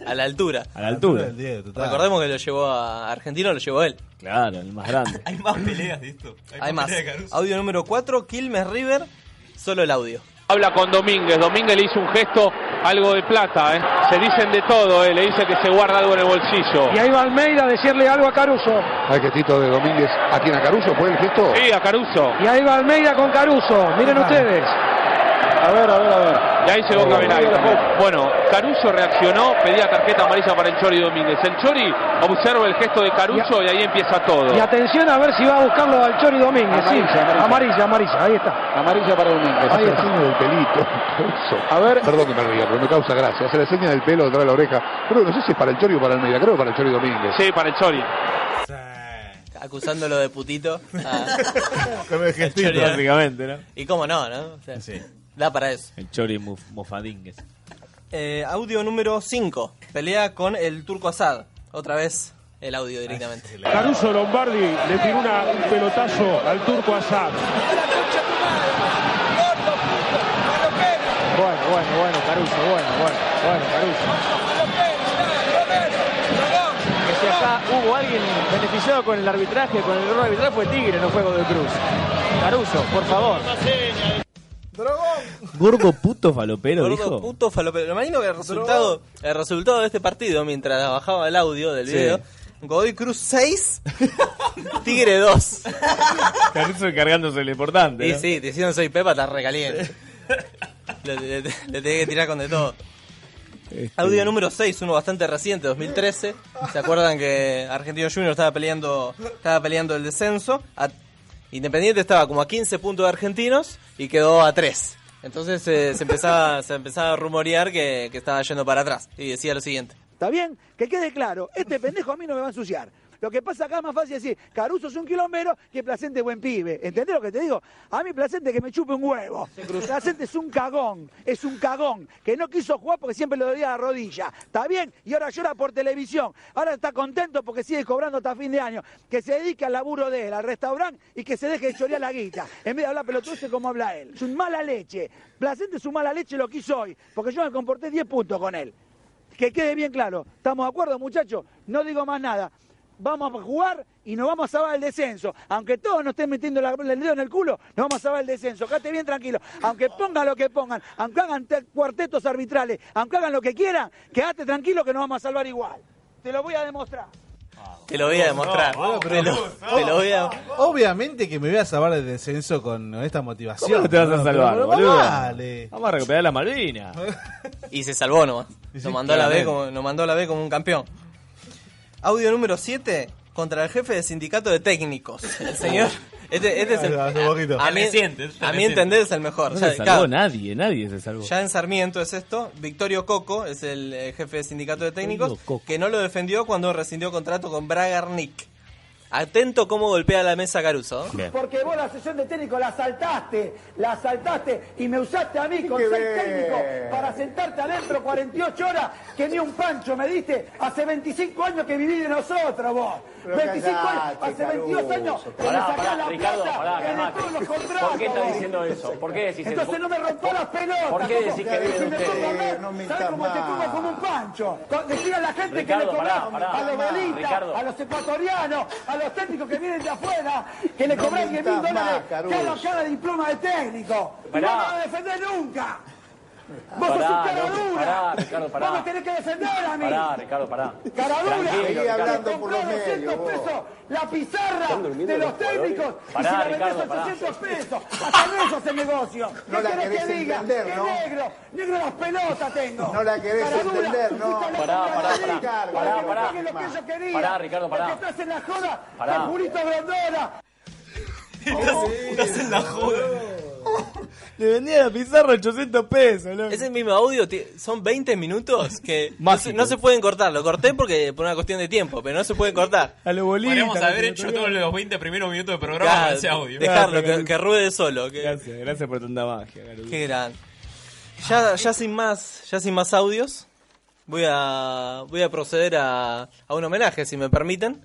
A la altura. A la altura. Recordemos que lo llevó a Argentino, lo llevó él. Claro, el más grande. Hay más peleas de esto. Hay más. Audio número 4, Quilmes River. Solo el audio. Habla con Domínguez, Domínguez le hizo un gesto, algo de plata, ¿eh? Se dicen de todo, ¿eh? Le dice que se guarda algo en el bolsillo. Y ahí va Almeida a decirle algo a Caruso. Al gestito de Domínguez. ¿A quién? ¿A Caruso? ¿Fue el gesto? Sí, a Caruso. Y ahí va Almeida con Caruso. Miren ustedes. A ver, a ver, a ver. Y ahí llegó Cabenagui. Bueno, Caruso reaccionó, pedía tarjeta amarilla para el Chori Domínguez. El Chori observa el gesto de Caruso y ahí empieza todo. Y atención a ver si va a buscarlo al Chori Domínguez. Sí, Amarilla, amarilla, amarilla, ahí está. Amarilla para Domínguez. Ahí está. la del pelito. Eso. A ver. Perdón que me ría, pero me causa gracia. Hace la seña del pelo detrás de la oreja. Creo, no sé si es para el Chori o para el Almeida. Creo que para el Chori Domínguez. Sí, para el Chori. Acusándolo de putito. a- Con el gestito, Chori. básicamente, ¿no? Y cómo no, ¿no? O sea, Da para eso. El Chori muf- Mofadingues. Eh, audio número 5. Pelea con el turco Asad. Otra vez el audio directamente. Caruso Lombardi le tiró una- un pelotazo al turco Azad. Bueno, bueno, bueno, Caruso, bueno, bueno, bueno, Caruso. Que si acá hubo alguien beneficiado con el arbitraje, con el error arbitral fue Tigre, no fue de Cruz. Caruso, por favor. Gordo puto falopero, Gordo dijo. puto falopero. Me imagino que el resultado, el resultado de este partido, mientras bajaba el audio del Sí. video, Godoy Cruz 6, Tigre 2. Caruso cargándose lo importante. Y ¿no? sí, te hicieron soy Pepa, estás recaliente. le, le- le- le tenés que tirar con de todo. Este, Audio número 6, uno bastante reciente, 2013. ¿Se acuerdan que Argentino Junior estaba peleando, estaba peleando el descenso? A- Independiente estaba como a 15 puntos de argentinos y quedó a 3. Entonces eh, se, empezaba, se empezaba a rumorear que, que estaba yendo para atrás. Y decía lo siguiente. ¿Está bien? Que quede claro, este pendejo a mí no me va a ensuciar. Lo que pasa acá es más fácil decir, Caruso es un quilombero que Placente buen pibe. ¿Entendés lo que te digo? A mí Placente que me chupe un huevo. Placente es un cagón, es un cagón, que no quiso jugar porque siempre le dolía la rodilla. ¿Está bien? Y ahora llora por televisión. Ahora está contento porque sigue cobrando hasta fin de año. Que se dedique al laburo de él, al restaurante y que se deje de chorear la guita. En vez de hablar pelotudo como habla él. Es un mala leche. Placente es un mala leche lo que soy, porque yo me comporté 10 puntos con él. Que quede bien claro. ¿Estamos de acuerdo, muchachos? No digo más nada. Vamos a jugar y nos vamos a salvar el descenso. Aunque todos nos estén metiendo la- el dedo en el culo, nos vamos a salvar el descenso. Quédate bien tranquilo. Aunque pongan lo que pongan, aunque hagan te- cuartetos arbitrales, aunque hagan lo que quieran, quédate tranquilo que nos vamos a salvar igual. Te lo voy a demostrar. Te lo voy a demostrar. No, te, lo, te lo voy a... Obviamente que me voy a salvar del descenso con esta motivación. ¿Cómo no te vas a salvar, pero boludo? Dale. Vamos a recuperar la Malvina. Y se salvó nomás. Lo mandó, a la B como, lo mandó a la B como un campeón. Audio número 7 contra el jefe de sindicato de técnicos. El señor. Este, este es el. A, mí, a mí entender es el mejor. No sea, se salvó claro, nadie, nadie se salvó. ya en Sarmiento es esto. Victorio Coco es el eh, jefe de sindicato de técnicos que no lo defendió cuando rescindió contrato con Bragarnik. Atento cómo golpea la mesa Caruso. Porque vos la sesión de técnico la saltaste, la saltaste y me usaste a mí con seis bien. técnicos para sentarte adentro 48 horas que ni un pancho me diste. Hace 25 años que viví de nosotros vos. Pero 25 años, hace 22 Caruso. años que me sacás pará, la Ricardo, plata pará, todos los contratos. ¿Por qué estás diciendo eso? ¿Por qué decís eso? Entonces no me rompa las pelotas. ¿Por qué decís que vive de Si me No ¿Sabes cómo te pongo como un pancho? Decir a la gente Ricardo, que le pará. a los bolitas, a los ecuatorianos, a los técnicos que vienen de afuera, que le No cobran 10 mil dólares más, cada, cada diploma de técnico. Y no vas a defender nunca. Vos sos un cara dura. pará, Ricardo, pará. Vos me tenés que defender a mí. Pará, Ricardo, pará. Cara dura. Que hablando por compró los 200 medios, vos. pesos la pizarra ¿Están durmiendo de los los técnicos. y si la vendés Ricardo, a pará. 800 pesos. Hasta hace negocio. No ¿Qué la querés querés que diga? entender, que ¿no? negro. Negro las pelotas tengo. No la querés Cara dura. entender, ¿no? Pará, pará, pará. para Pará, que pará. que. Pará, Ricardo, pará. Porque estás en la joda Pará. con Julito Grondona. Estás en la joda. Le vendía la pizarra 800 pesos, loco. Ese mismo audio son 20 minutos que no se, Mágico. no se pueden cortar. Lo corté porque por una cuestión de tiempo, pero no se pueden cortar. A los bolitas. Podríamos haber hecho todos los 20 primeros minutos de programa con Claro, ese audio. Dejarlo, Claro, que, que ruede solo. que- Gracias, gracias por tanta magia. Qué gran. Ya, ya sin más, ya sin más audios, voy a, voy a proceder a, a un homenaje, si me permiten.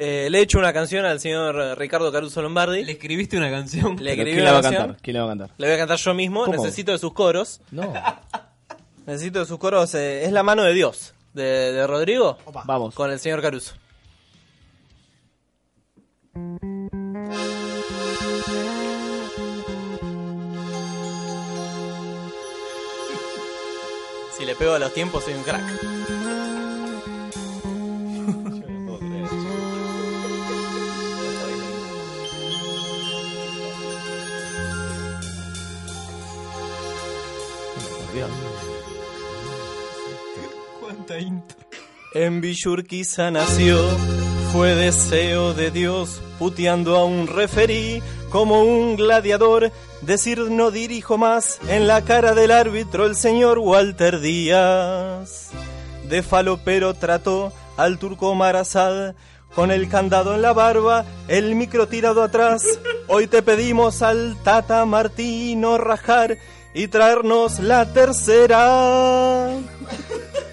Eh, le he hecho una canción al señor Ricardo Caruso Lombardi. Le escribiste una canción. Le Pero escribí ¿Quién la una va a canción. cantar? ¿Quién la va a cantar? Le voy a cantar yo mismo. ¿Cómo? Necesito de sus coros. No. Necesito de sus coros. eh, es la mano de Dios. De, de Rodrigo. Vamos. Con el señor Caruso. Si le pego a los tiempos soy un crack. En Villurquiza nació, fue deseo de Dios, puteando a un referí como un gladiador, decir no dirijo más en la cara del árbitro el señor Walter Díaz. De falopero trató al turco Marazad con el candado en la barba, el micro tirado atrás. Hoy te pedimos al Tata Martino rajar y traernos la tercera.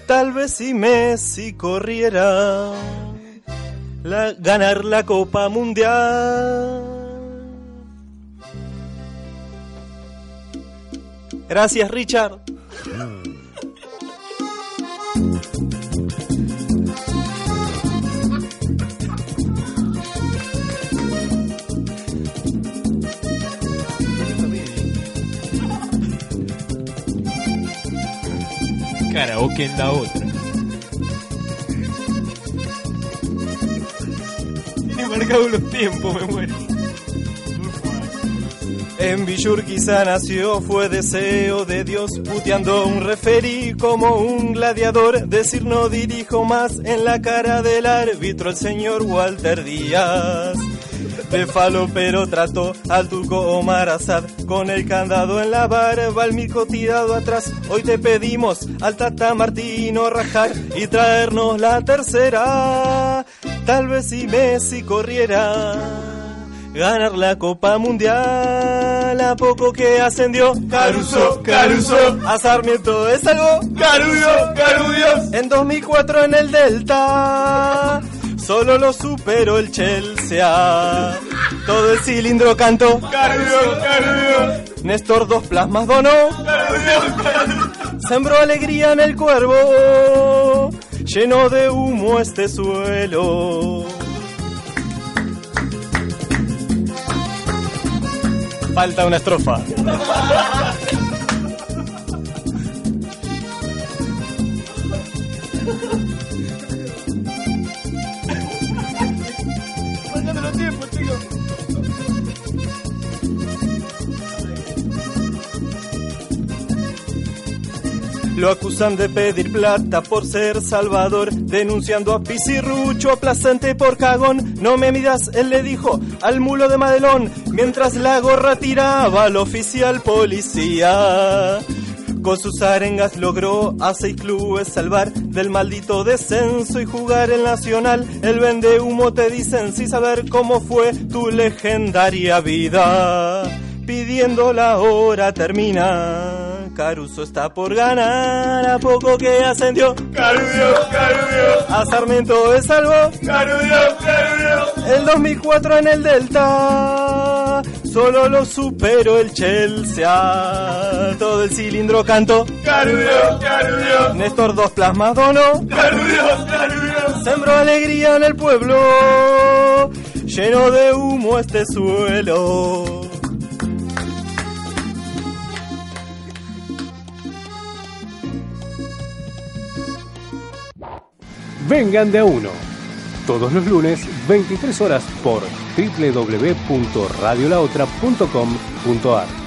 Tal vez si Messi corriera ganar la Copa Mundial. Gracias, Richard. Karaoke en la otra. Tiene marcado los tiempos, me muero. En Villurquiza nació, fue deseo de Dios, puteando un referí como un gladiador. Decir no dirijo más en la cara del árbitro, el señor Walter Díaz. De falopero trató al turco Omar Azad con el candado en la barba, el mico tirado atrás. Hoy te pedimos al Tata Martino rajar y traernos la tercera. Tal vez si Messi corriera, ganar la Copa Mundial, a poco que ascendió. Caruso, Caruso. A Sarmiento es algo. Caruso, Carudios. En 2004 en el Delta, solo lo superó el Chelsea. Todo el cilindro cantó. Carudios, Carudios. Néstor dos plasmas donó. Carudios. Sembró alegría en el cuervo, llenó de humo este suelo. Falta una estrofa. Lo acusan de pedir plata por ser salvador, denunciando a Pisirrucho, a Placente por cagón. No me midas, él le dijo al mulo de Madelón, mientras la gorra tiraba al oficial policía. Con sus arengas logró a seis clubes salvar del maldito descenso y jugar el Nacional. El vende humo te dicen sin saber cómo fue tu legendaria vida. Pidiendo la hora termina. Caruso está por ganar a poco que ascendió. Carudios, Carudios. A Sarmiento es salvo. Carudios, Carudios. El 2004 en el Delta. Solo lo superó el Chelsea. Todo el cilindro cantó. Carudios, Carudios. Néstor dos plasmas donó. Carudios, Carudios. Sembró alegría en el pueblo. Lleno de humo este suelo. Vengan de a uno. Todos los lunes, 23 horas por www.radiolaotra.com.ar.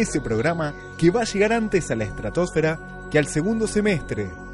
ese programa que va a llegar antes a la estratosfera que al segundo semestre.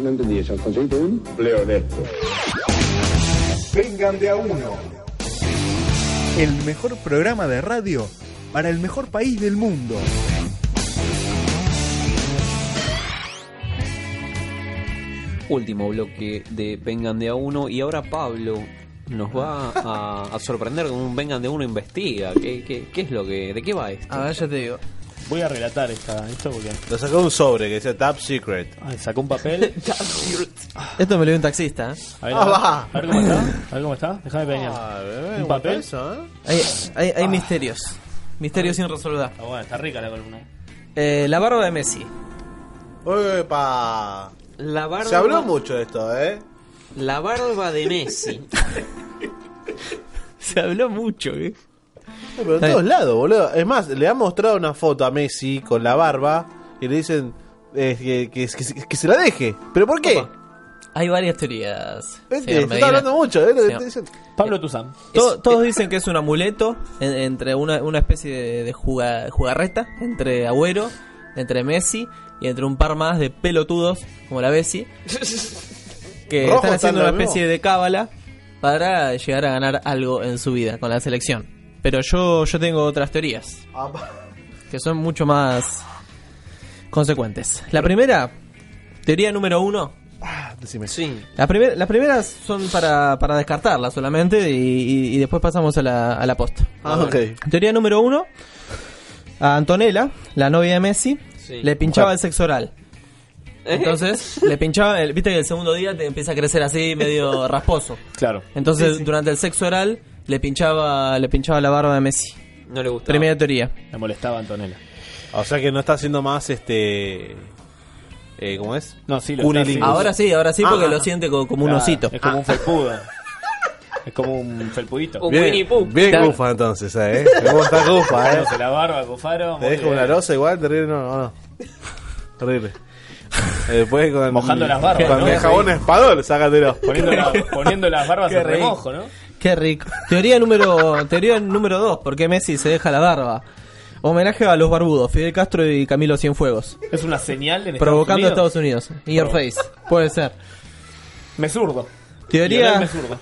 No, entendí eso. ¿Conseguiste un? Empleo honesto. Vengan de a uno. El mejor programa de radio para el mejor país del mundo. Último bloque de Vengan de a uno y ahora Pablo nos va a, sorprender con un Vengan de uno investiga. ¿Qué, qué, qué es lo que, ¿De qué va esto? A ver, yo te digo. Voy a relatar esta, esto porque. Lo sacó un sobre que decía Top Secret. Ay, sacó un papel. Esto me lo dio un taxista. ¿eh? Ah, a ver, cómo está. A ver cómo está. Déjame peñar. Ah, un papel. ¿eh? Hay, hay, hay misterios. Misterios sin resolver. Está bueno, está rica la columna. Eh, eh la barba de Messi. Opa. La barba... Se habló mucho de esto, ¿eh? La barba de Messi. Se habló mucho, ¿eh? Pero en todos lados, boludo. Es más, le han mostrado una foto a Messi con la barba y le dicen eh, que, que- que- que se la deje. ¿Pero por qué? Hay varias teorías. Vete, señor se Medina. está hablando mucho, ¿eh? Pablo Tuzán. To- todos dicen que es un amuleto en- entre una, una especie de, de juga- jugarreta entre Agüero, entre Messi y entre un par más de pelotudos como la Bessi que Rojo están haciendo una mismo. especie de cábala para llegar a ganar algo en su vida con la selección. Pero yo, yo tengo otras teorías que son mucho más consecuentes. La primera, teoría número uno, Decime. Sí. la primer- las primeras son para, para descartarlas solamente y, y- y después pasamos a la, a la posta. Ah. Teoría número uno. A Antonella, la novia de Messi, Sí. le pinchaba el sexo oral. Entonces, le pinchaba, el- viste que el segundo día te empieza a crecer así, medio rasposo. Claro. Entonces, durante el sexo oral, le pinchaba, le pinchaba la barba de Messi. No le gustaba. Primera teoría. Le molestaba a Antonella. O sea que no está haciendo más este. Eh, ¿Cómo es? No, sí, lo está. Ahora sí, ahora sí, porque Ah. lo siente co- como un osito. Es como un felpudo. Es como un felpudito. Un Bien, Winnie Pooh. bien Claro. Gufa entonces, ¿eh? ¿Cómo está Gufa, eh? La barba, Cufaro. Te dejo una losa igual, terrible, no, no, no. Terrible. Eh, Después con. Mojando las barbas, Con ¿no? el jabón espadol, sácatelo. Poniendo, la- poniendo las barbas en remojo, ¿no? Qué rico. Teoría número teoría número 2, ¿por qué Messi se deja la barba? Homenaje a los barbudos, Fidel Castro y Camilo Cienfuegos. Es una señal en Provocando a Estados Estados Unidos. In your face. Puede ser. Me zurdo. Teoría, Lionel me zurdo.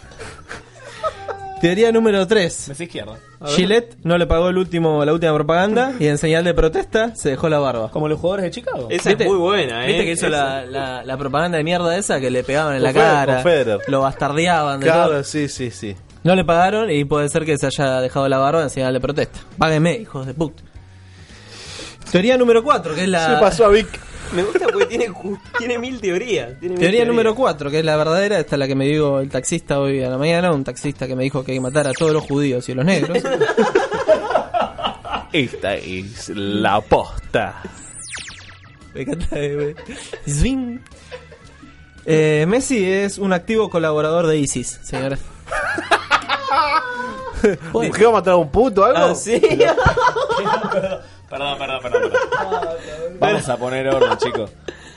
teoría número 3. Me izquierda. Gillette no le pagó el último, la última propaganda y en señal de protesta se dejó la barba. Como los jugadores de Chicago. Esa ¿Viste? es muy buena, ¿eh? ¿Viste que hizo la, la- la propaganda de mierda esa que le pegaban en la cara? Federer. Lo bastardeaban de todo. Claro, sí, sí, sí. No le pagaron y puede ser que se haya dejado la barba en señal de protesta. Páguenme, hijos de puta. Teoría número 4, que es la... ¿Qué pasó a Vic? Me gusta porque tiene, tiene mil teorías. tiene mil Teoría teorías. número 4, que es la verdadera, esta es la que me dijo el taxista hoy a la mañana, un taxista que me dijo que hay que matar a todos los judíos y a los negros. Esta es la posta. Me encanta, eh, Zwing. Eh, Messi es un activo colaborador de ISIS, señores. ¿Qué va a matar a un puto o algo? Ah, sí. Perdón, perdón, perdón. perdón. Vamos a poner orden, chicos.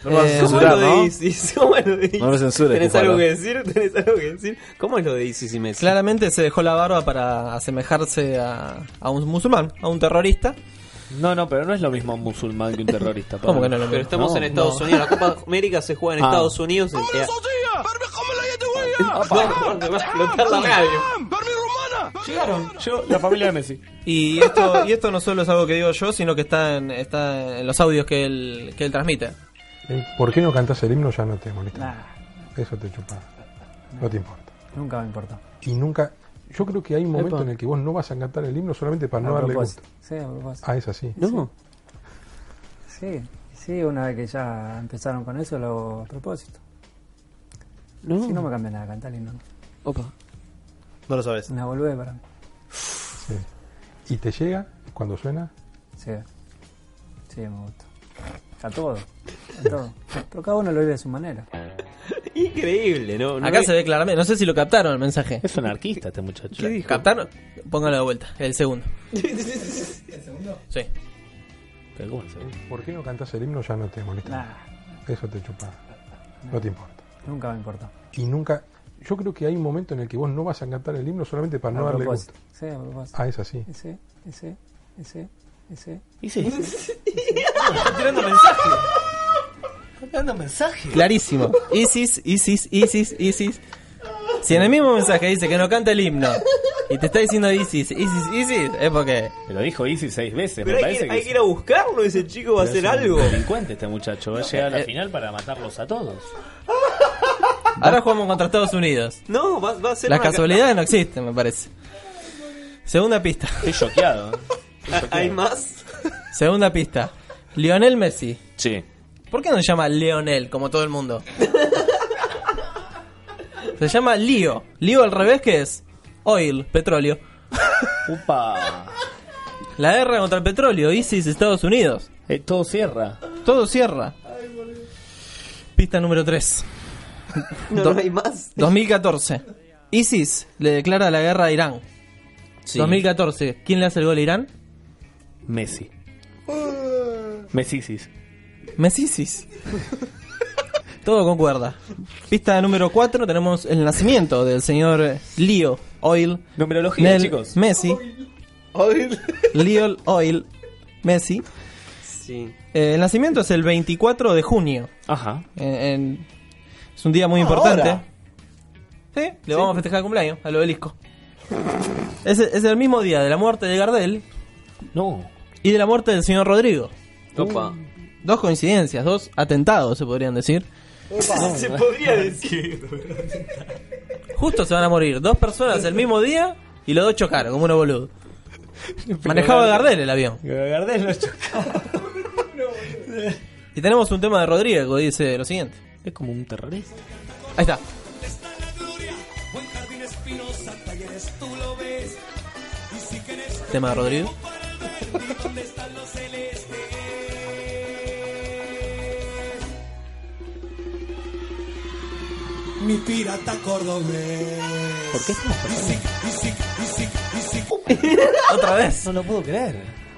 No lo vas a Eh, ¿Cómo es censurar, lo de ¿no? ISIS? ¿Cómo es lo de ISIS? No censures, ¿Tenés algo que decir? ¿Tenés algo que decir? ¿Cómo es lo de ISIS y Messi? Claramente se dejó la barba para asemejarse a, a un musulmán, a un terrorista. No, no, pero no es lo mismo un musulmán que un terrorista. ¿Cómo que no es lo Pero mismo? estamos No, en Estados no. Unidos. La Copa América se juega en Ah. Estados Unidos. En- eh, No, te va a explotar la radio. Llegaron, yo, la familia de Messi. Y esto, y esto no solo es algo que digo yo, sino que está en, está en los audios que él, que él transmite. Eh, ¿Por qué no cantas el himno? Ya no te molesta. Eso te chupa. No te importa. Nunca me importó. Y nunca. Yo creo que hay un momento Epa. en el que vos no vas a cantar el himno solamente para A no darle propósito. gusto. Sí, a propósito. Ah, es así. No. Sí, sí, una vez que ya empezaron con eso, lo hago a propósito. No. Si no me cambia nada, cantar el himno. Opa. No lo sabes. Una volvé para mí. Sí. ¿Y te llega cuando suena? Sí. Sí, me gusta. A todo. A todo. Pero cada uno lo vive de su manera. Increíble, ¿no? no Acá hay- se ve claramente, no sé si lo captaron el mensaje. Es anarquista este muchacho. ¿Qué dijo? ¿Captaron? Póngalo de vuelta, el segundo. ¿El segundo? Sí. ¿Por qué no cantas el himno? Ya no te molesta. Nah, Eso te chupa. No te importa. Nunca me importó. Y nunca. Yo creo que hay un momento en el que vos no vas a cantar el himno solamente para no darle propósito. gusto. Sí, a propósito. Ah, es así. Ese, ese, ese, ese. ¿Y sí? Está tirando mensaje. Está dando mensaje. Clarísimo. Isis, Isis, Isis, Isis. Si en el mismo mensaje dice que no canta el himno y te está diciendo Isis, Isis, Isis, es porque. Me lo dijo Easy seis veces. Pero me hay parece que, hay que ir a buscarlo. Ese chico va a hacer es un algo. delincuente este muchacho. Va a llegar a la Eh, final para matarlos a todos. Ahora jugamos contra Estados Unidos. No, va, va a ser Las una casualidades no existen, me parece. Segunda pista. Estoy choqueado. ¿eh? ¿Hay más? Segunda pista. Lionel Messi. Sí. ¿Por qué no se llama Leonel como todo el mundo? Se llama Lío. Lío al revés, ¿qué es? Oil, petróleo. Upa. La guerra contra el petróleo, ISIS, Estados Unidos. Eh, todo cierra. Todo cierra. Pista número 3. No, Do- no hay más. 2014. ISIS le declara la guerra a Irán. Sí. 2014. ¿Quién le hace el gol a Irán? Messi. Messisis. Messisis. Todo concuerda. Pista número 4 tenemos el nacimiento del señor Leo Oil. Numerología, Nel chicos. Messi. Oil. Leo Oil Messi. Sí. Eh, el nacimiento es el 24 de junio. Ajá. Eh, en- es un día muy Ah, importante. ahora. Sí, le vamos a festejar el cumpleaños al obelisco. Es, es el mismo día de la muerte de Gardel No. y de la muerte del señor Rodrigo. Opa. Dos coincidencias, dos atentados se podrían decir. Se podría decir. Justo se van a morir dos personas el mismo día y los dos chocaron, como unos boludos. Manejaba Gardel el avión. Gardel lo chocaba. Y tenemos un tema de Rodrigo que dice lo siguiente. Es como un terrorista. Ahí está. Tema de Rodrigo. Mi pirata cordobés. ¿Por qué Otra vez. No lo puedo creer.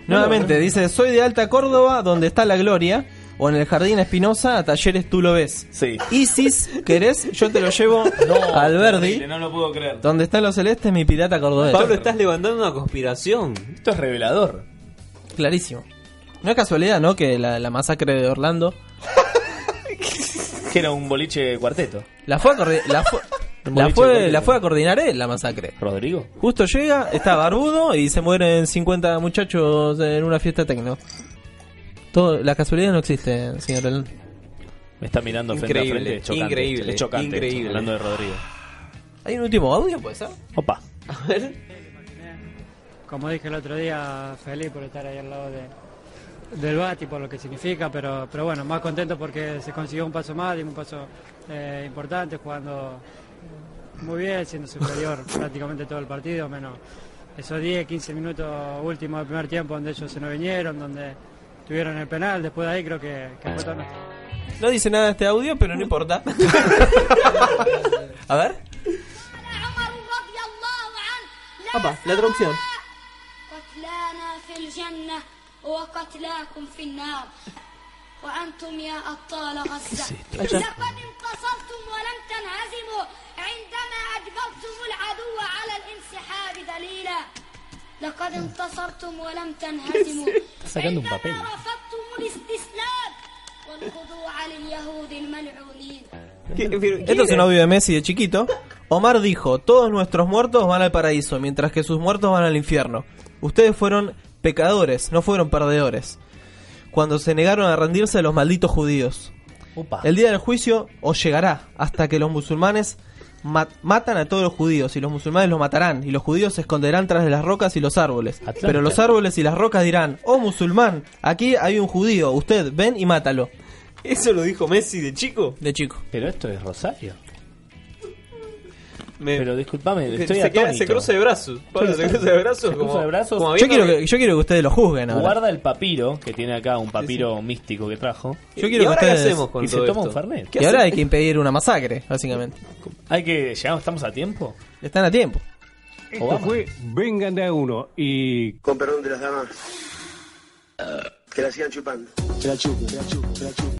Nuevamente, dice, soy de Alta Córdoba, donde está la gloria. O en el Jardín Espinosa, a Talleres tú lo ves. Sí. Isis, ¿querés? Yo te lo llevo al Verdi. No lo puedo creer. Donde están los celestes, mi pirata cordobés. Pablo, estás levantando una conspiración. Esto es revelador. Clarísimo. No es casualidad, ¿no? Que la, la masacre de Orlando Que era un boliche cuarteto. La fue a, la fue, la fue, cuarteto. la fue a coordinar él, la masacre. ¿Rodrigo? Justo llega, está barbudo y se mueren 50 muchachos en una fiesta tecno. Todo, la casualidad no existe, señor Elán. Me está mirando frente a Increíble, frente. Chocante. increíble, Es chocante. increíble. Hablando de Rodrigo. ¿Hay un último audio, puede ser? Opa. A ver. Como dije el otro día, feliz por estar ahí al lado de, del Bati, por lo que significa, pero, pero bueno, más contento porque se consiguió un paso más, dimos un paso eh, importante, jugando muy bien, siendo superior prácticamente todo el partido, menos esos 10, 15 minutos últimos del primer tiempo donde ellos se nos vinieron, donde tuvieron el penal, después de ahí creo que, que fue todo nuestro. No dice nada este audio, pero no importa. a ver. Apa, la traducción. قتلانا في الجنة وقتلاكم في النار وأنتم يا أبطال غزة أجل. لقد انتصرتم ولم تنهزموا عندما أجبرتم العدو على الانسحاب دليلا لقد انتصرتم ولم تنهزموا sacando un papel. عندما رفضتم الاستسلام والخضوع لليهود الملعونين Esto es un audio de Messi de chiquito. Omar dijo, todos nuestros muertos van al paraíso, mientras que sus muertos van al infierno. Ustedes fueron pecadores, no fueron perdedores. Cuando se negaron a rendirse a los malditos judíos. Opa. El día del juicio os llegará hasta que los musulmanes ma- matan a todos los judíos y los musulmanes los matarán y los judíos se esconderán tras de las rocas y los árboles. Pero los árboles y las rocas dirán, oh musulmán, aquí hay un judío, usted ven y mátalo. ¿Eso lo dijo Messi de chico? De chico. Pero esto es Rosario. Me- Pero discúlpame, se, estoy se queda- se cruza de brazos. Pablo se cruza de brazos. Se cruza como- de brazos. como Yo quiero, que, yo quiero que ustedes lo juzguen ahora. Guarda el papiro que tiene acá, un papiro místico que trajo. Yo quiero ¿Y que ahora qué ustedes... hacemos con y se todo toma esto? un Fernet. Y ahora hay que impedir una masacre, básicamente. Hay que. ¿Llegamos, ¿Estamos a tiempo? Están a tiempo. Esto Obama. fue Vengan de a uno y Con perdón de las damas. Que la sigan chupando. Que la chupen, que la chupen, que la chupen.